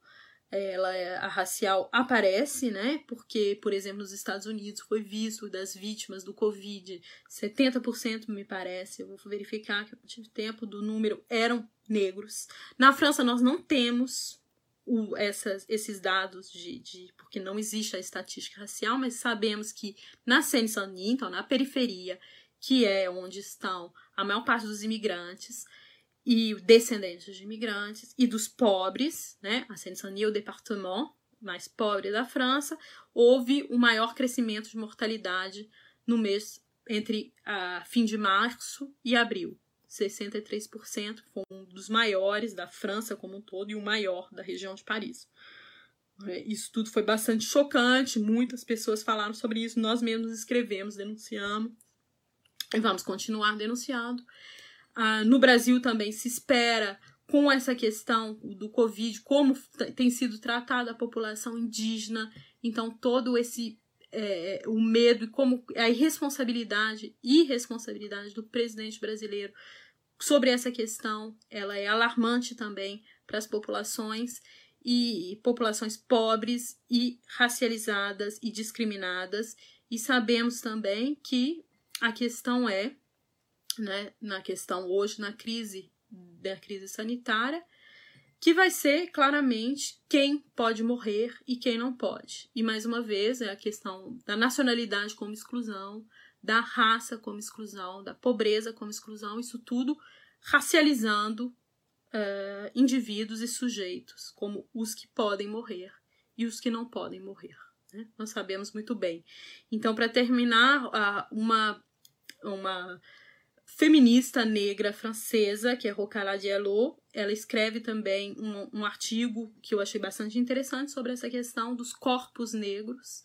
ela é, a racial aparece, né? Porque, por exemplo, nos Estados Unidos foi visto das vítimas do Covid, 70% me parece, eu vou verificar que eu tive tempo do número, eram negros. Na França nós não temos o, essas, esses dados de, de, porque não existe a estatística racial, mas sabemos que na Seine-Saint-Denis, então na periferia, que é onde estão a maior parte dos imigrantes e descendentes de imigrantes e dos pobres, né, a Seine-Saint-Denis, o departement mais pobre da França, houve um maior crescimento de mortalidade no mês entre a fim de março e abril. 63% foi um dos maiores da França como um todo e o maior da região de Paris. É, isso tudo foi bastante chocante, muitas pessoas falaram sobre isso, nós mesmos escrevemos, denunciamos e vamos continuar denunciando. Ah, no Brasil também se espera, com essa questão do Covid, como tem sido tratada a população indígena, então todo esse é, o medo e como a irresponsabilidade, irresponsabilidade do presidente brasileiro sobre essa questão, ela é alarmante também para as populações e populações pobres e racializadas e discriminadas. E sabemos também que a questão é, né, na questão hoje, na crise da crise sanitária, que vai ser claramente quem pode morrer e quem não pode. E mais uma vez é a questão da nacionalidade como exclusão, da raça como exclusão, da pobreza como exclusão, isso tudo racializando uh, indivíduos e sujeitos, como os que podem morrer e os que não podem morrer. Né? Nós sabemos muito bem. Então, para terminar, uh, uma, uma feminista negra francesa, que é Rocala Diallo, ela escreve também um, um artigo que eu achei bastante interessante sobre essa questão dos corpos negros,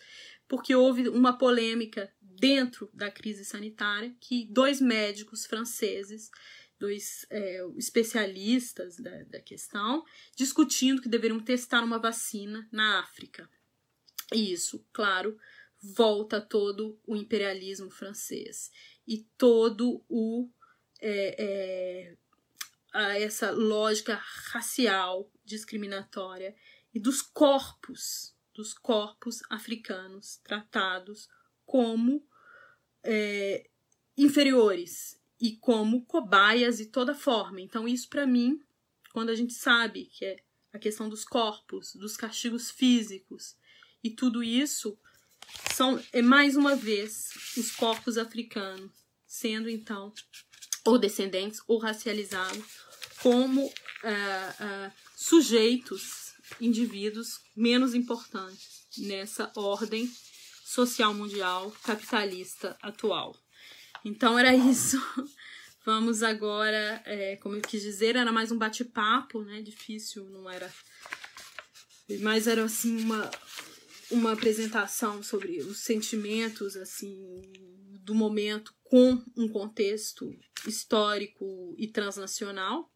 porque houve uma polêmica dentro da crise sanitária que dois médicos franceses dois é, especialistas da, da questão, discutindo que deveriam testar uma vacina na África. E isso, claro, volta todo o imperialismo francês e todo o é, é, essa lógica racial discriminatória e dos corpos dos corpos africanos tratados como é, inferiores e como cobaias de toda forma. Então, isso para mim, quando a gente sabe que é a questão dos corpos, dos castigos físicos e tudo isso, são é mais uma vez os corpos africanos sendo então ou descendentes ou racializados como uh, uh, sujeitos, indivíduos menos importantes nessa ordem social mundial capitalista atual. Então era isso. *laughs* Vamos agora, é, como eu quis dizer, era mais um bate-papo, né? Difícil, não era. Mas era assim uma, uma apresentação sobre os sentimentos assim do momento com um contexto histórico e transnacional.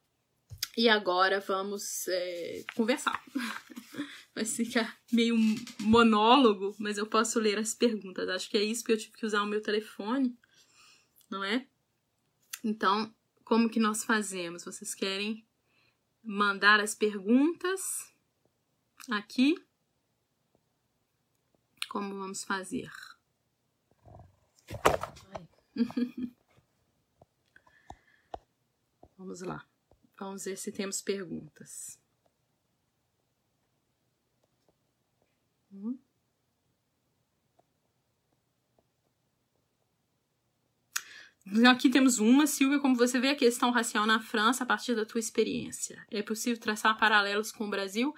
E agora vamos é, conversar. *laughs* Vai ficar meio monólogo, mas eu posso ler as perguntas. Acho que é isso que eu tive que usar o meu telefone não é? Então, como que nós fazemos? Vocês querem mandar as perguntas aqui? Como vamos fazer? *laughs* vamos lá. Vamos ver se temos perguntas. Hum? Aqui temos uma, Silvia, como você vê a questão racial na França a partir da tua experiência. É possível traçar paralelos com o Brasil?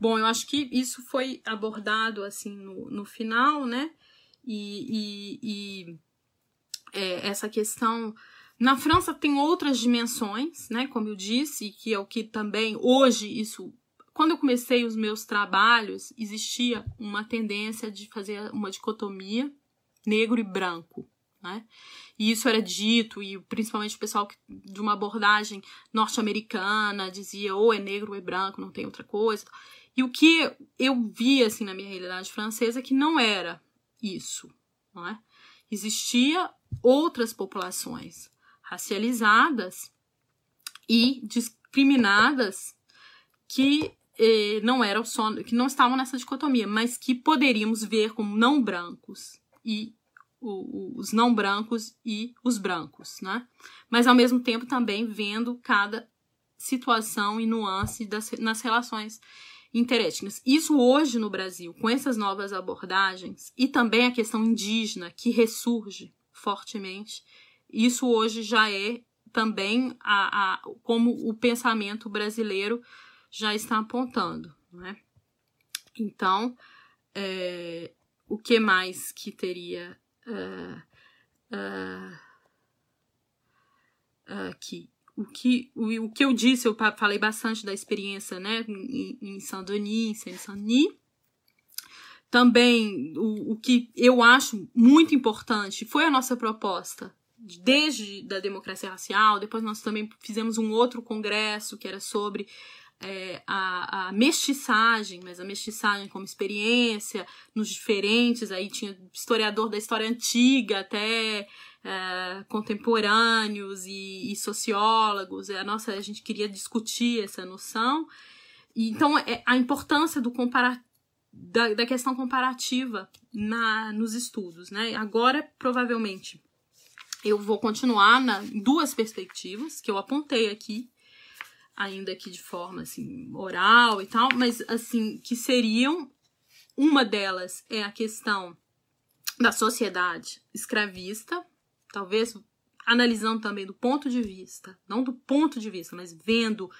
Bom, eu acho que isso foi abordado assim no, no final, né? E, e, e é, essa questão. Na França tem outras dimensões, né? Como eu disse, que é o que também hoje isso. Quando eu comecei os meus trabalhos, existia uma tendência de fazer uma dicotomia negro e branco, né? E isso era dito, e principalmente o pessoal de uma abordagem norte-americana dizia ou é negro ou é branco, não tem outra coisa. E o que eu vi, assim, na minha realidade francesa é que não era isso, não é? Existia outras populações racializadas e discriminadas que eh, não eram só, que não estavam nessa dicotomia, mas que poderíamos ver como não brancos e os não brancos e os brancos, né? Mas ao mesmo tempo também vendo cada situação e nuance das, nas relações interétnicas. Isso hoje no Brasil, com essas novas abordagens e também a questão indígena que ressurge fortemente, isso hoje já é também a, a como o pensamento brasileiro já está apontando, né? Então, é, o que mais que teria uh, uh, aqui. O que, o, o que eu disse, eu falei bastante da experiência né, em, Saint-Denis, em Saint-Denis, também o, o que eu acho muito importante foi a nossa proposta desde da democracia racial, depois nós também fizemos um outro congresso que era sobre é, a, a, mestiçagem, mas a mestiçagem como experiência nos diferentes, aí tinha historiador da história antiga até é, contemporâneos e, e, sociólogos, a nossa, a gente queria discutir essa noção, e, então é, a importância do comparar da, da questão comparativa na, nos estudos, né? Agora, provavelmente, eu vou continuar na, em duas perspectivas que eu apontei aqui, ainda que de forma assim oral e tal, mas assim que seriam uma delas é a questão da sociedade escravista, talvez analisando também do ponto de vista, não do ponto de vista, mas vendo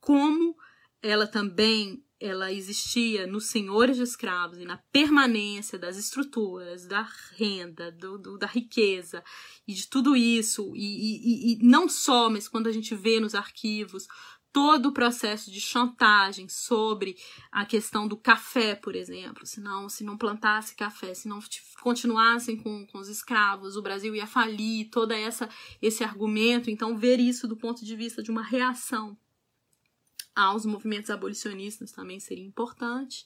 como ela também ela existia nos senhores de escravos e na permanência das estruturas, da renda, do, do da riqueza e de tudo isso, e, e, e não só, mas quando a gente vê nos arquivos todo o processo de chantagem sobre a questão do café, por exemplo. Se não, se não plantasse café, se não continuassem com, com os escravos, o Brasil ia falir, todo essa, esse argumento. Então, ver isso do ponto de vista de uma reação aos movimentos abolicionistas também seria importante.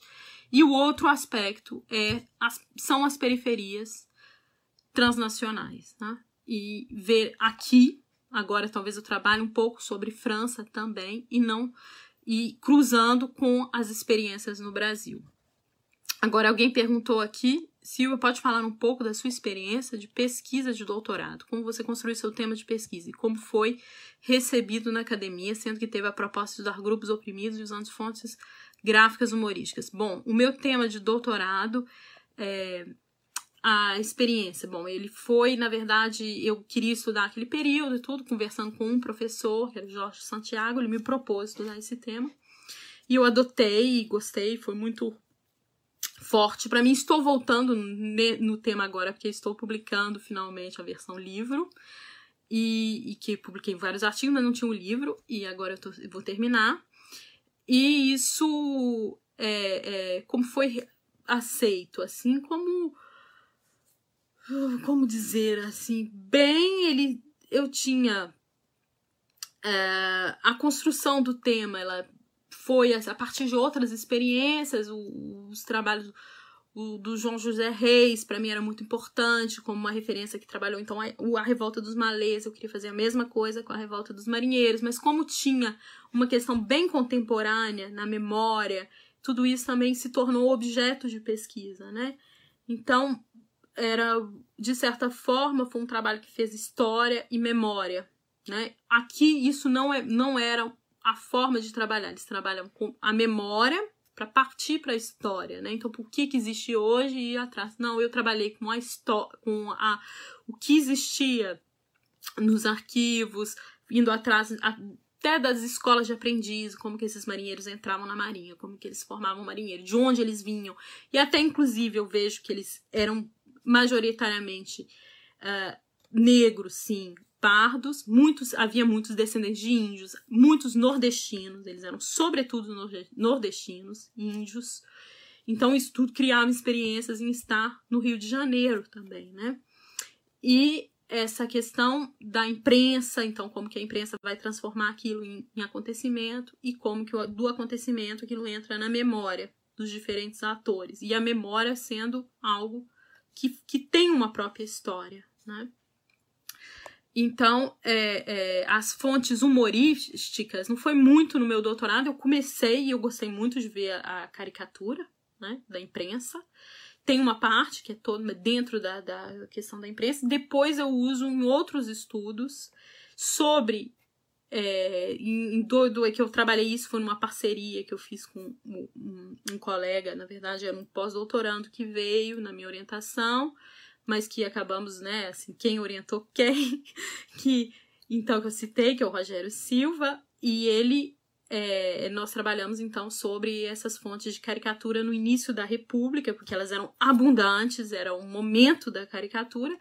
E o outro aspecto é as, são as periferias transnacionais. Né? E ver aqui Agora talvez eu trabalhe um pouco sobre França também e não e cruzando com as experiências no Brasil. Agora alguém perguntou aqui, Silvia, pode falar um pouco da sua experiência de pesquisa de doutorado, como você construiu seu tema de pesquisa e como foi recebido na academia, sendo que teve a proposta de estudar grupos oprimidos e usando fontes gráficas humorísticas. Bom, o meu tema de doutorado é, a experiência. Bom, ele foi, na verdade, eu queria estudar aquele período e tudo, conversando com um professor, que era o Jorge Santiago, ele me propôs estudar esse tema. E eu adotei gostei, foi muito forte para mim. Estou voltando no tema agora, porque estou publicando finalmente a versão livro. E, e que publiquei vários artigos, mas não tinha um livro, e agora eu, tô, vou terminar. E isso, é, é, como foi aceito, assim como como dizer assim, bem ele eu tinha é, a construção do tema, ela foi a partir de outras experiências, os, os trabalhos do João José Reis, para mim era muito importante, como uma referência que trabalhou então a Revolta dos Malês, eu queria fazer a mesma coisa com a Revolta dos Marinheiros, mas como tinha uma questão bem contemporânea na memória, tudo isso também se tornou objeto de pesquisa, né? Então, era, de certa forma, foi um trabalho que fez história e memória. Né? Aqui isso não, é, não era a forma de trabalhar, eles trabalham com a memória para partir para a história, né? Então, por que que existe hoje e ir atrás? Não, eu trabalhei com a história, com a o que existia nos arquivos, indo atrás até das escolas de aprendiz, como que esses marinheiros entravam na marinha, como que eles formavam marinheiro, de onde eles vinham. E até inclusive eu vejo que eles eram majoritariamente uh, negros, sim, pardos, muitos havia muitos descendentes de índios, muitos nordestinos, eles eram sobretudo nordestinos, índios. Então isso tudo criava experiências em estar no Rio de Janeiro também, né? E essa questão da imprensa, então como que a imprensa vai transformar aquilo em, em acontecimento e como que do acontecimento aquilo entra na memória dos diferentes atores e a memória sendo algo que, que tem uma própria história, né? Então, é, é, as fontes humorísticas não foi muito no meu doutorado. Eu comecei e eu gostei muito de ver a, a caricatura né, da imprensa. Tem uma parte que é toda dentro da, da questão da imprensa. Depois eu uso em outros estudos sobre é, em, do, do, que eu trabalhei isso foi numa parceria que eu fiz com um, um, um colega, na verdade era um pós-doutorando que veio na minha orientação, mas que acabamos, né, assim, quem orientou *laughs* quem, que então que eu citei, que é o Rogério Silva, e ele é, nós trabalhamos então sobre essas fontes de caricatura no início da República, porque elas eram abundantes, era o momento da caricatura,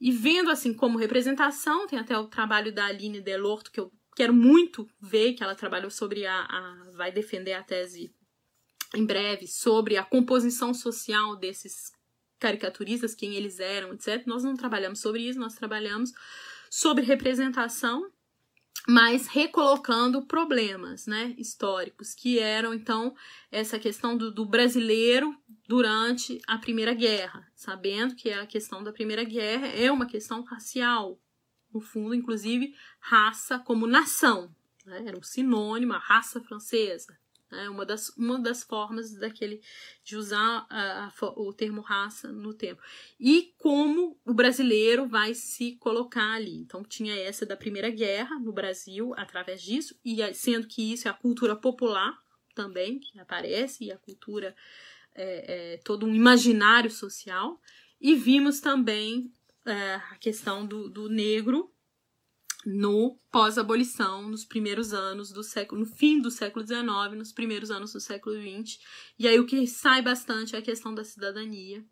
e vendo assim como representação, tem até o trabalho da Aline Delorto, que eu quero muito ver que ela trabalhou sobre a, a vai defender a tese em breve sobre a composição social desses caricaturistas, quem eles eram, etc. Nós não trabalhamos sobre isso, nós trabalhamos sobre representação, mas recolocando problemas né, históricos, que eram, então, essa questão do, do brasileiro durante a Primeira Guerra, sabendo que a questão da Primeira Guerra é uma questão racial, no fundo, inclusive, raça como nação, né, era um sinônimo, a raça francesa, é uma das, uma das formas daquele de usar a, a, o termo raça no tempo. E como o brasileiro vai se colocar ali. Então, tinha essa da Primeira Guerra no Brasil, através disso, e sendo que isso é a cultura popular também, que aparece, e a cultura é, é todo um imaginário social. E vimos também é, a questão do, do negro no pós-abolição, nos primeiros anos do século, no fim do século XIX, nos primeiros anos do século XX. E aí o que sai bastante é a questão da cidadania,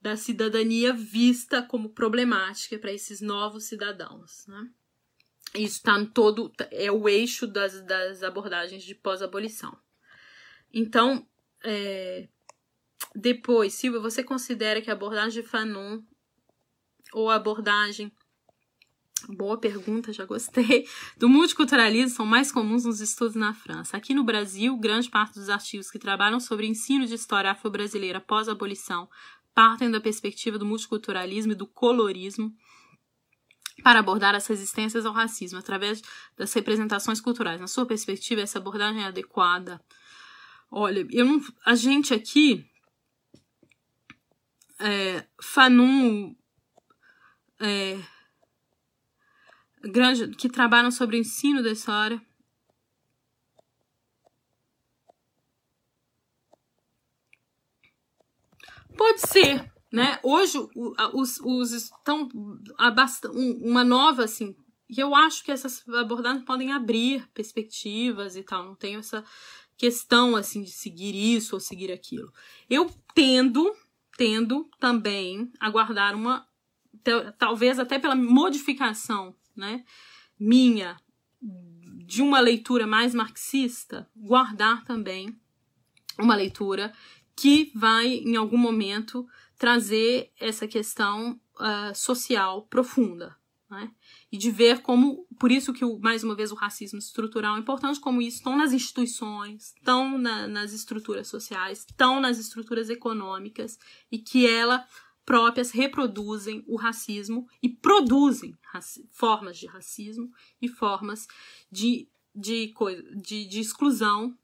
da cidadania vista como problemática para esses novos cidadãos, né? Isso está todo, é o eixo das, das abordagens de pós-abolição. Então, é, depois, Silvia, você considera que a abordagem de Fanon ou abordagem Boa pergunta, já gostei. *laughs* Do multiculturalismo são mais comuns nos estudos na França. Aqui no Brasil, grande parte dos artigos que trabalham sobre ensino de história afro-brasileira pós-abolição partem da perspectiva do multiculturalismo e do colorismo para abordar as resistências ao racismo através das representações culturais. Na sua perspectiva, essa abordagem é adequada? Olha, eu não, a gente aqui é, Fanon é, grande, que trabalham sobre o ensino da história. Pode ser, né? Hoje os, os estão uma nova assim. E eu acho que essas abordagens podem abrir perspectivas e tal. Não tenho essa questão assim de seguir isso ou seguir aquilo. Eu tendo, tendo também a guardar uma talvez até pela modificação né, minha de uma leitura mais marxista, guardar também uma leitura que vai, em algum momento, trazer essa questão uh, social profunda. Né? E de ver como, por isso que, o, mais uma vez, o racismo estrutural é importante, como isso estão nas instituições, estão na, nas estruturas sociais, estão nas estruturas econômicas, e que ela próprias reproduzem o racismo e produzem formas de racismo e formas de, de, de, de exclusão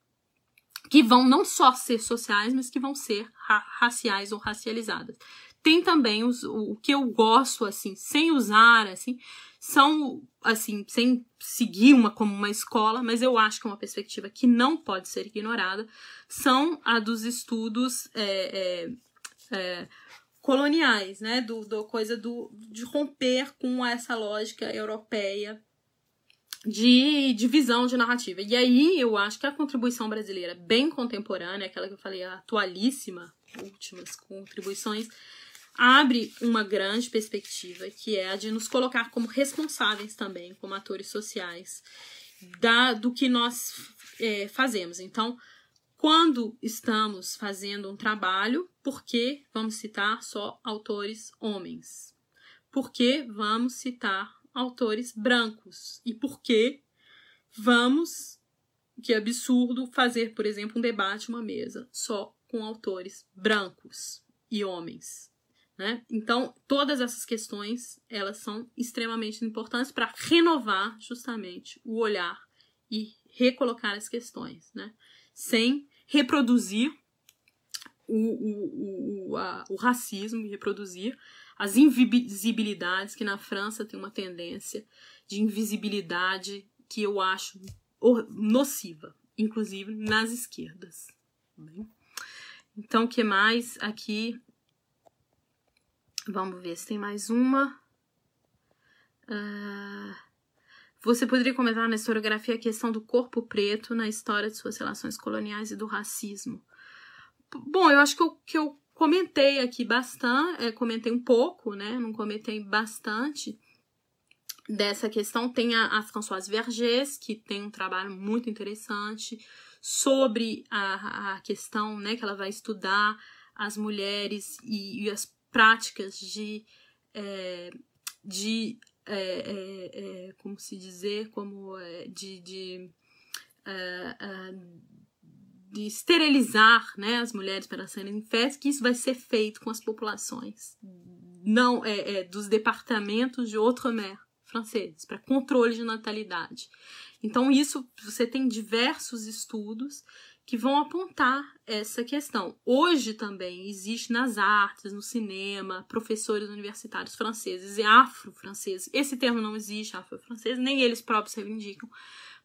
que vão não só ser sociais, mas que vão ser ra raciais ou racializadas. Tem também os, o, o que eu gosto, assim, sem usar, assim, são, assim, sem seguir uma como uma escola, mas eu acho que é uma perspectiva que não pode ser ignorada, são a dos estudos é, é, é, coloniais, né? Do, do coisa do, de romper com essa lógica europeia de divisão de, de narrativa. E aí eu acho que a contribuição brasileira, bem contemporânea, aquela que eu falei, a atualíssima, últimas contribuições, abre uma grande perspectiva, que é a de nos colocar como responsáveis também, como atores sociais, da, do que nós é, fazemos. Então, quando estamos fazendo um trabalho, por que vamos citar só autores homens? Por que vamos citar autores brancos? E por que vamos, que absurdo, fazer, por exemplo, um debate, uma mesa só com autores brancos e homens? Né? Então, todas essas questões, elas são extremamente importantes para renovar justamente o olhar e recolocar as questões, né? Sem reproduzir o, o, o, a, o racismo reproduzir as invisibilidades que na França tem uma tendência de invisibilidade que eu acho nociva, inclusive nas esquerdas. Tá então, o que mais aqui? Vamos ver se tem mais uma. Uh... Você poderia comentar na historiografia a questão do corpo preto na história de suas relações coloniais e do racismo? Bom, eu acho que eu, que eu comentei aqui bastante, é, comentei um pouco, né? Não comentei bastante dessa questão. Tem a, a Françoise Vergès, que tem um trabalho muito interessante sobre a, a questão, né, que ela vai estudar as mulheres e, e as práticas de, é, de é, é, é como se dizer, como é, de, de, é, de esterilizar né, as mulheres para serem fés, que isso vai ser feito com as populações não é, dos departamentos de outre-mer franceses para controle de natalidade. Então isso você tem diversos estudos que vão apontar essa questão. Hoje também existe nas artes, no cinema, professores universitários franceses e afro-franceses. Esse termo não existe, afro-francês, nem eles próprios reivindicam,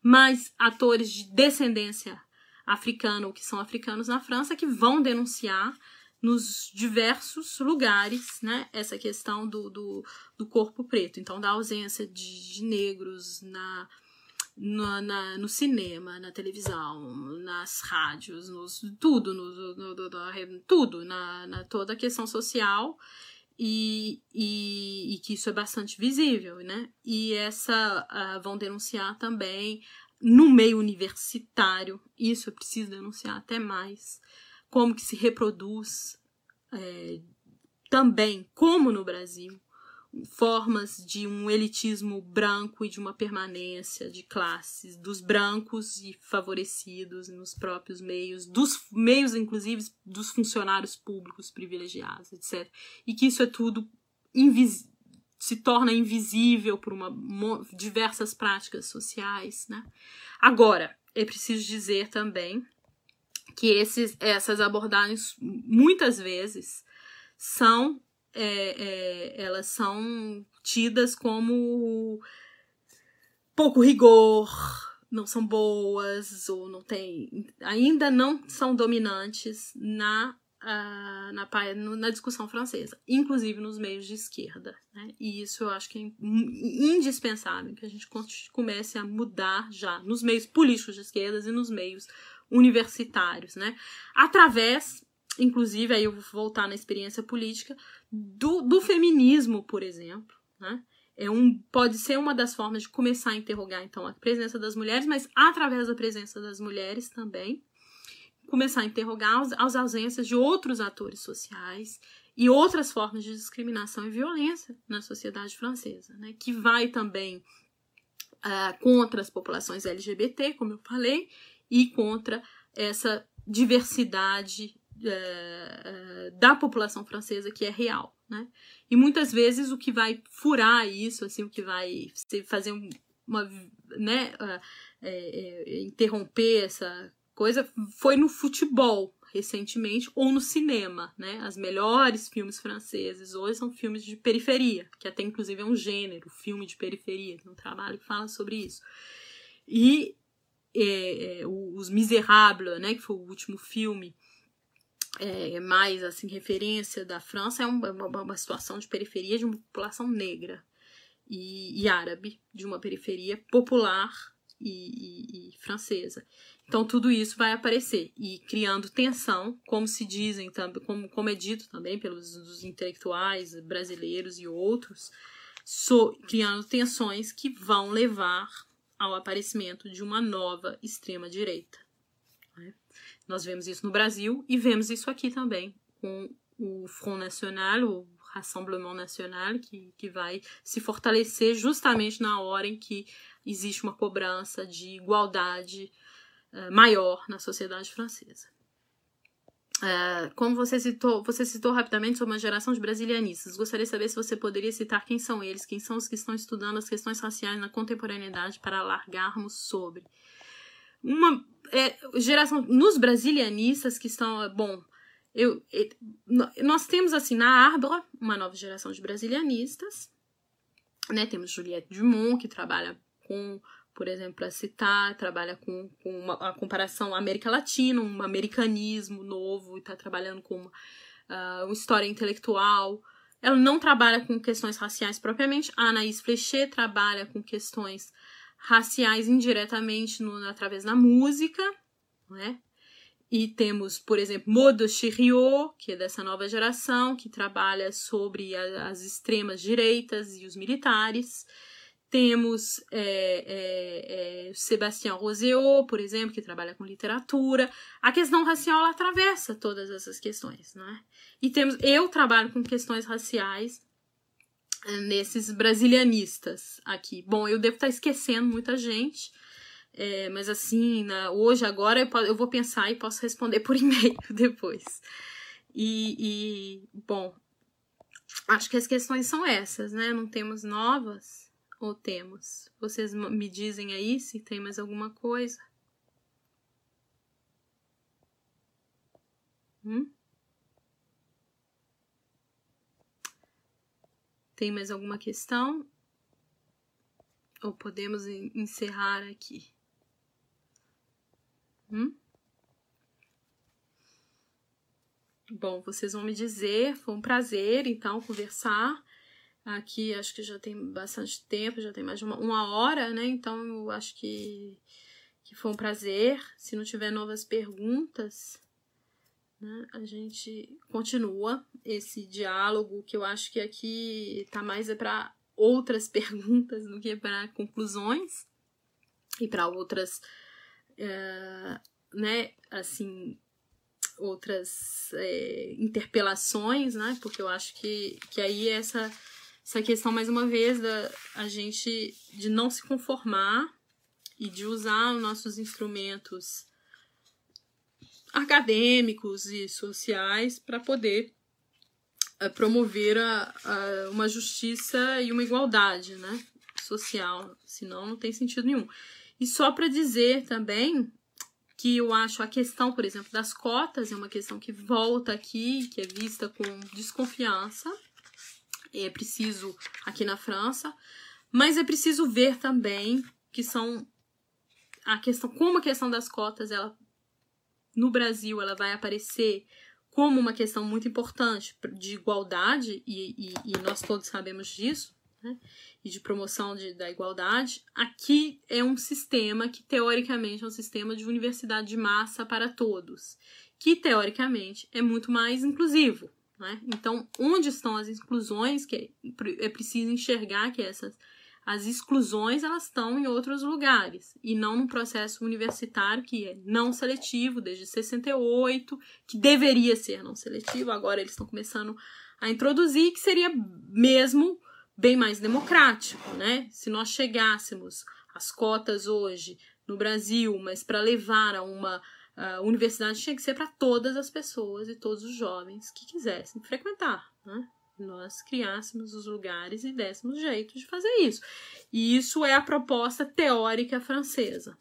mas atores de descendência africana ou que são africanos na França que vão denunciar nos diversos lugares, né, essa questão do, do, do corpo preto. Então, da ausência de, de negros na no, na, no cinema, na televisão, nas rádios, nos, tudo, no, no, no, tudo, na, na toda a questão social. E, e, e, que isso é bastante visível, né? E essa uh, vão denunciar também no meio universitário, isso eu preciso denunciar até mais, como que se reproduz é, também, como no Brasil, formas de um elitismo branco e de uma permanência de classes dos brancos e favorecidos nos próprios meios, dos meios, inclusive, dos funcionários públicos privilegiados, etc. E que isso é tudo se torna invisível por uma, diversas práticas sociais, né? Agora, é preciso dizer também que esses, essas abordagens muitas vezes são é, é, elas são tidas como pouco rigor, não são boas ou não tem, ainda não são dominantes na uh, na, na discussão francesa, inclusive nos meios de esquerda. Né? E isso eu acho que é indispensável que a gente comece a mudar já nos meios políticos de esquerda e nos meios universitários, né? Através inclusive, aí eu vou voltar na experiência política, do, do feminismo, por exemplo, né? É um, pode ser uma das formas de começar a interrogar, então, a presença das mulheres, mas através da presença das mulheres também, começar a interrogar as, as ausências de outros atores sociais e outras formas de discriminação e violência na sociedade francesa, né? Que vai também uh, contra as populações LGBT, como eu falei, e contra essa diversidade é, da população francesa que é real, né? E muitas vezes o que vai furar isso, assim, o que vai fazer uma, né, é, é, interromper essa coisa foi no futebol recentemente ou no cinema, né? As melhores filmes franceses hoje são filmes de periferia, que até inclusive é um gênero, filme de periferia, um trabalho que fala sobre isso. E é, é, Os Misérables, né, que foi o último filme é, mais assim referência da França é, é uma, uma, situação de periferia de uma população negra e, e árabe, de uma periferia popular e, e, e, francesa. Então tudo isso vai aparecer e criando tensão, como se dizem como, como é dito também pelos intelectuais brasileiros e outros, so, criando tensões que vão levar ao aparecimento de uma nova extrema direita. Nós vemos isso no Brasil e vemos isso aqui também, com o Front National, o Rassemblement National, que, que vai se fortalecer justamente na hora em que existe uma cobrança de igualdade uh, maior na sociedade francesa. Uh, como você citou, você citou rapidamente sobre uma geração de brasilianistas. Gostaria de saber se você poderia citar quem são eles, quem são os que estão estudando as questões raciais na contemporaneidade para alargarmos sobre. Uma é, geração nos brasilianistas que estão bom eu, eu, nós temos assim na Arbra uma nova geração de brasilianistas né temos Juliette Dumont que trabalha com por exemplo para citar trabalha com, com uma, a comparação América Latina um americanismo novo e está trabalhando com uma, uh, uma história intelectual. Ela não trabalha com questões raciais propriamente. A Anaïs Flechet trabalha com questões raciais indiretamente no, através da música, né? E temos, por exemplo, Modo Chiriot, que é dessa nova geração, que trabalha sobre a, as extremas direitas e os militares. temos é, é, é, Sebastião Roseau, por exemplo, que trabalha com literatura. A questão racial atravessa todas essas questões, né? E temos, eu trabalho com questões raciais nesses brasilianistas aqui. Bom, eu devo estar esquecendo muita gente, é, mas assim, né, hoje, agora, eu, eu, vou pensar e posso responder por *laughs* e-mail depois. E, e, bom, acho que as questões são essas, né? Não temos novas ou temos? Vocês me dizem aí se tem mais alguma coisa? Hum? Tem mais alguma questão? Ou podemos encerrar aqui? Hum? Bom, vocês vão me dizer, foi um prazer então conversar. Aqui acho que já tem bastante tempo, já tem mais de uma, uma hora, né? Então eu acho que, que foi um prazer. Se não tiver novas perguntas, né, a gente continua esse diálogo que eu acho que aqui tá mais é para outras *laughs* perguntas do que para conclusões e para outras, é, né? Assim, outras é, interpelações, né? Porque eu acho que, que aí essa essa questão, mais uma vez, da a gente de não se conformar e de usar os nossos instrumentos acadêmicos e sociais para poder uh, promover a, a, uma justiça e uma igualdade né, social, senão não tem sentido nenhum. E só para dizer também que eu acho a questão, por exemplo, das cotas é uma questão que volta aqui, que é vista com desconfiança. É preciso aqui na França, mas é preciso ver também que são a questão, como a questão das cotas, ela no Brasil, ela vai aparecer como uma questão muito importante de igualdade, e, e, e nós todos sabemos disso, né? e de promoção de, da igualdade. Aqui é um sistema que, teoricamente, é um sistema de universidade de massa para todos, que, teoricamente, é muito mais inclusivo. Né? Então, onde estão as exclusões, que é, é preciso enxergar que essas as exclusões elas estão em outros lugares e não no processo universitário que é não seletivo desde 68, que deveria ser não seletivo, agora eles estão começando a introduzir que seria mesmo bem mais democrático, né? Se nós chegássemos às cotas hoje no Brasil, mas para levar a uma a universidade tinha que ser para todas as pessoas e todos os jovens que quisessem frequentar, né? Nós criássemos os lugares e dessemos jeito de fazer isso. E isso é a proposta teórica francesa,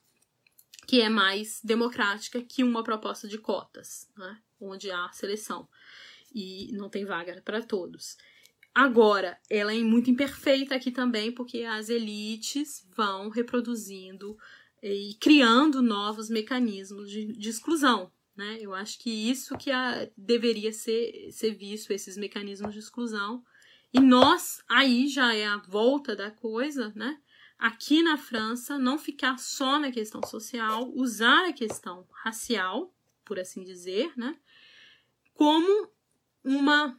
que é mais democrática que uma proposta de cotas, né? onde há seleção e não tem vaga para todos. Agora, ela é muito imperfeita aqui também, porque as elites vão reproduzindo e criando novos mecanismos de, de exclusão. Né? Eu acho que isso que a, deveria ser, ser visto, esses mecanismos de exclusão. E nós, aí já é a volta da coisa, né? Aqui na França, não ficar só na questão social, usar a questão racial, por assim dizer, né? Como uma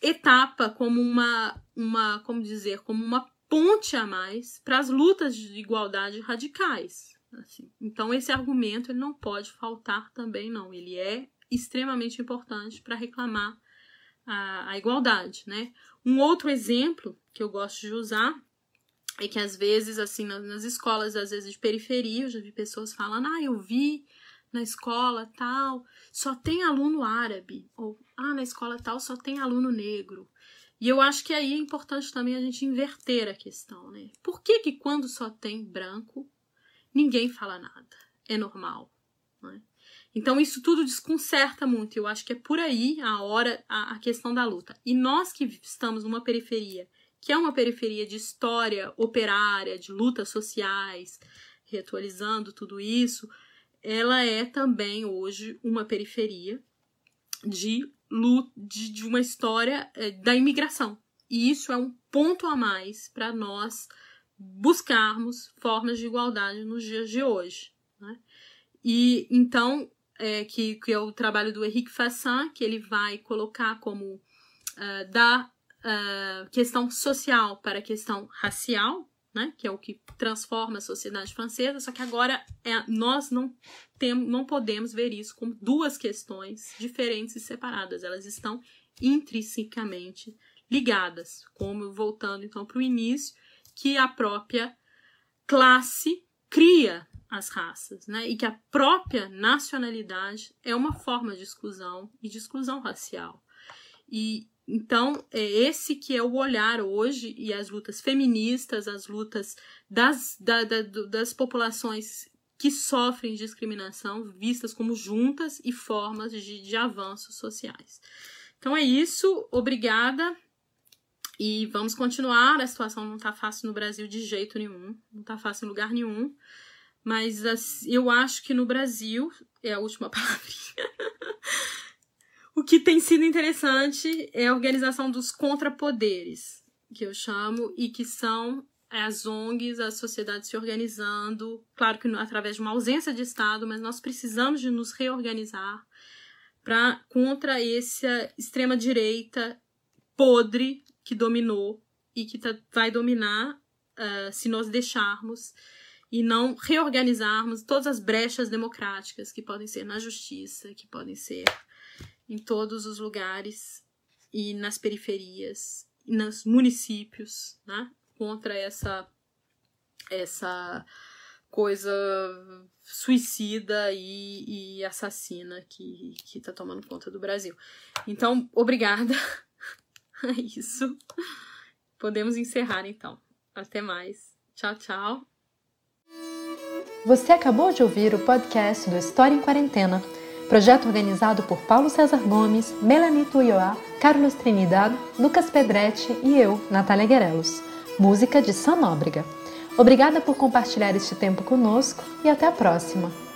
etapa, como uma, uma como dizer, como uma ponte a mais para as lutas de igualdade radicais. Assim. Então esse argumento ele não pode faltar também não. Ele é extremamente importante para reclamar a, a, igualdade, né? Um outro exemplo que eu gosto de usar é que às vezes assim nas, nas escolas às vezes de periferia eu já vi pessoas falando ah eu vi na escola tal só tem aluno árabe ou ah na escola tal só tem aluno negro e eu acho que aí é importante também a gente inverter a questão, né? Por que que quando só tem branco, ninguém fala nada? É normal, né? Então isso tudo desconcerta muito. Eu acho que é por aí a hora, a, a questão da luta. E nós que estamos numa periferia, que é uma periferia de história operária, de lutas sociais, reatualizando tudo isso, ela é também hoje uma periferia de de, de uma história é, da imigração. E isso é um ponto a mais para nós buscarmos formas de igualdade nos dias de hoje. Né? E então, é, que, que é o trabalho do Henrique Fassin, que ele vai colocar como uh, da uh, questão social para a questão racial, né, que é o que transforma a sociedade francesa, só que agora é, nós não, tem, não podemos ver isso como duas questões diferentes e separadas, elas estão intrinsecamente ligadas, como voltando então para o início, que a própria classe cria as raças, né? E que a própria nacionalidade é uma forma de exclusão e de exclusão racial. E então é esse que é o olhar hoje e as lutas feministas, as lutas das, da, da, das populações que sofrem discriminação vistas como juntas e formas de, de avanços sociais. Então é isso, obrigada. E vamos continuar. A situação não está fácil no Brasil de jeito nenhum, não está fácil em lugar nenhum. Mas eu acho que no Brasil, é a última *laughs* palavrinha. o que tem sido interessante é a organização dos contrapoderes, que eu chamo, e que são as ONGs, a sociedade se organizando, claro que através de uma ausência de Estado, mas nós precisamos de nos reorganizar para contra essa extrema direita podre que dominou e que tá, vai dominar uh, se nós deixarmos e não reorganizarmos todas as brechas democráticas que podem ser na justiça, que podem ser em todos os lugares e nas periferias, e nos municípios, né? Contra essa essa coisa suicida e, e assassina que, que tá tomando conta do Brasil. Então, obrigada. *laughs* É isso. Podemos encerrar então. Até mais. Tchau, tchau. Você acabou de ouvir o podcast do História em Quarentena, projeto organizado por Paulo César Gomes, Melanie Tuioá, Carlos Trinidad, Lucas Pedretti e eu, Natália Guerelos. Música de Sam Nóbrega. Obrigada por compartilhar este tempo conosco e até a próxima!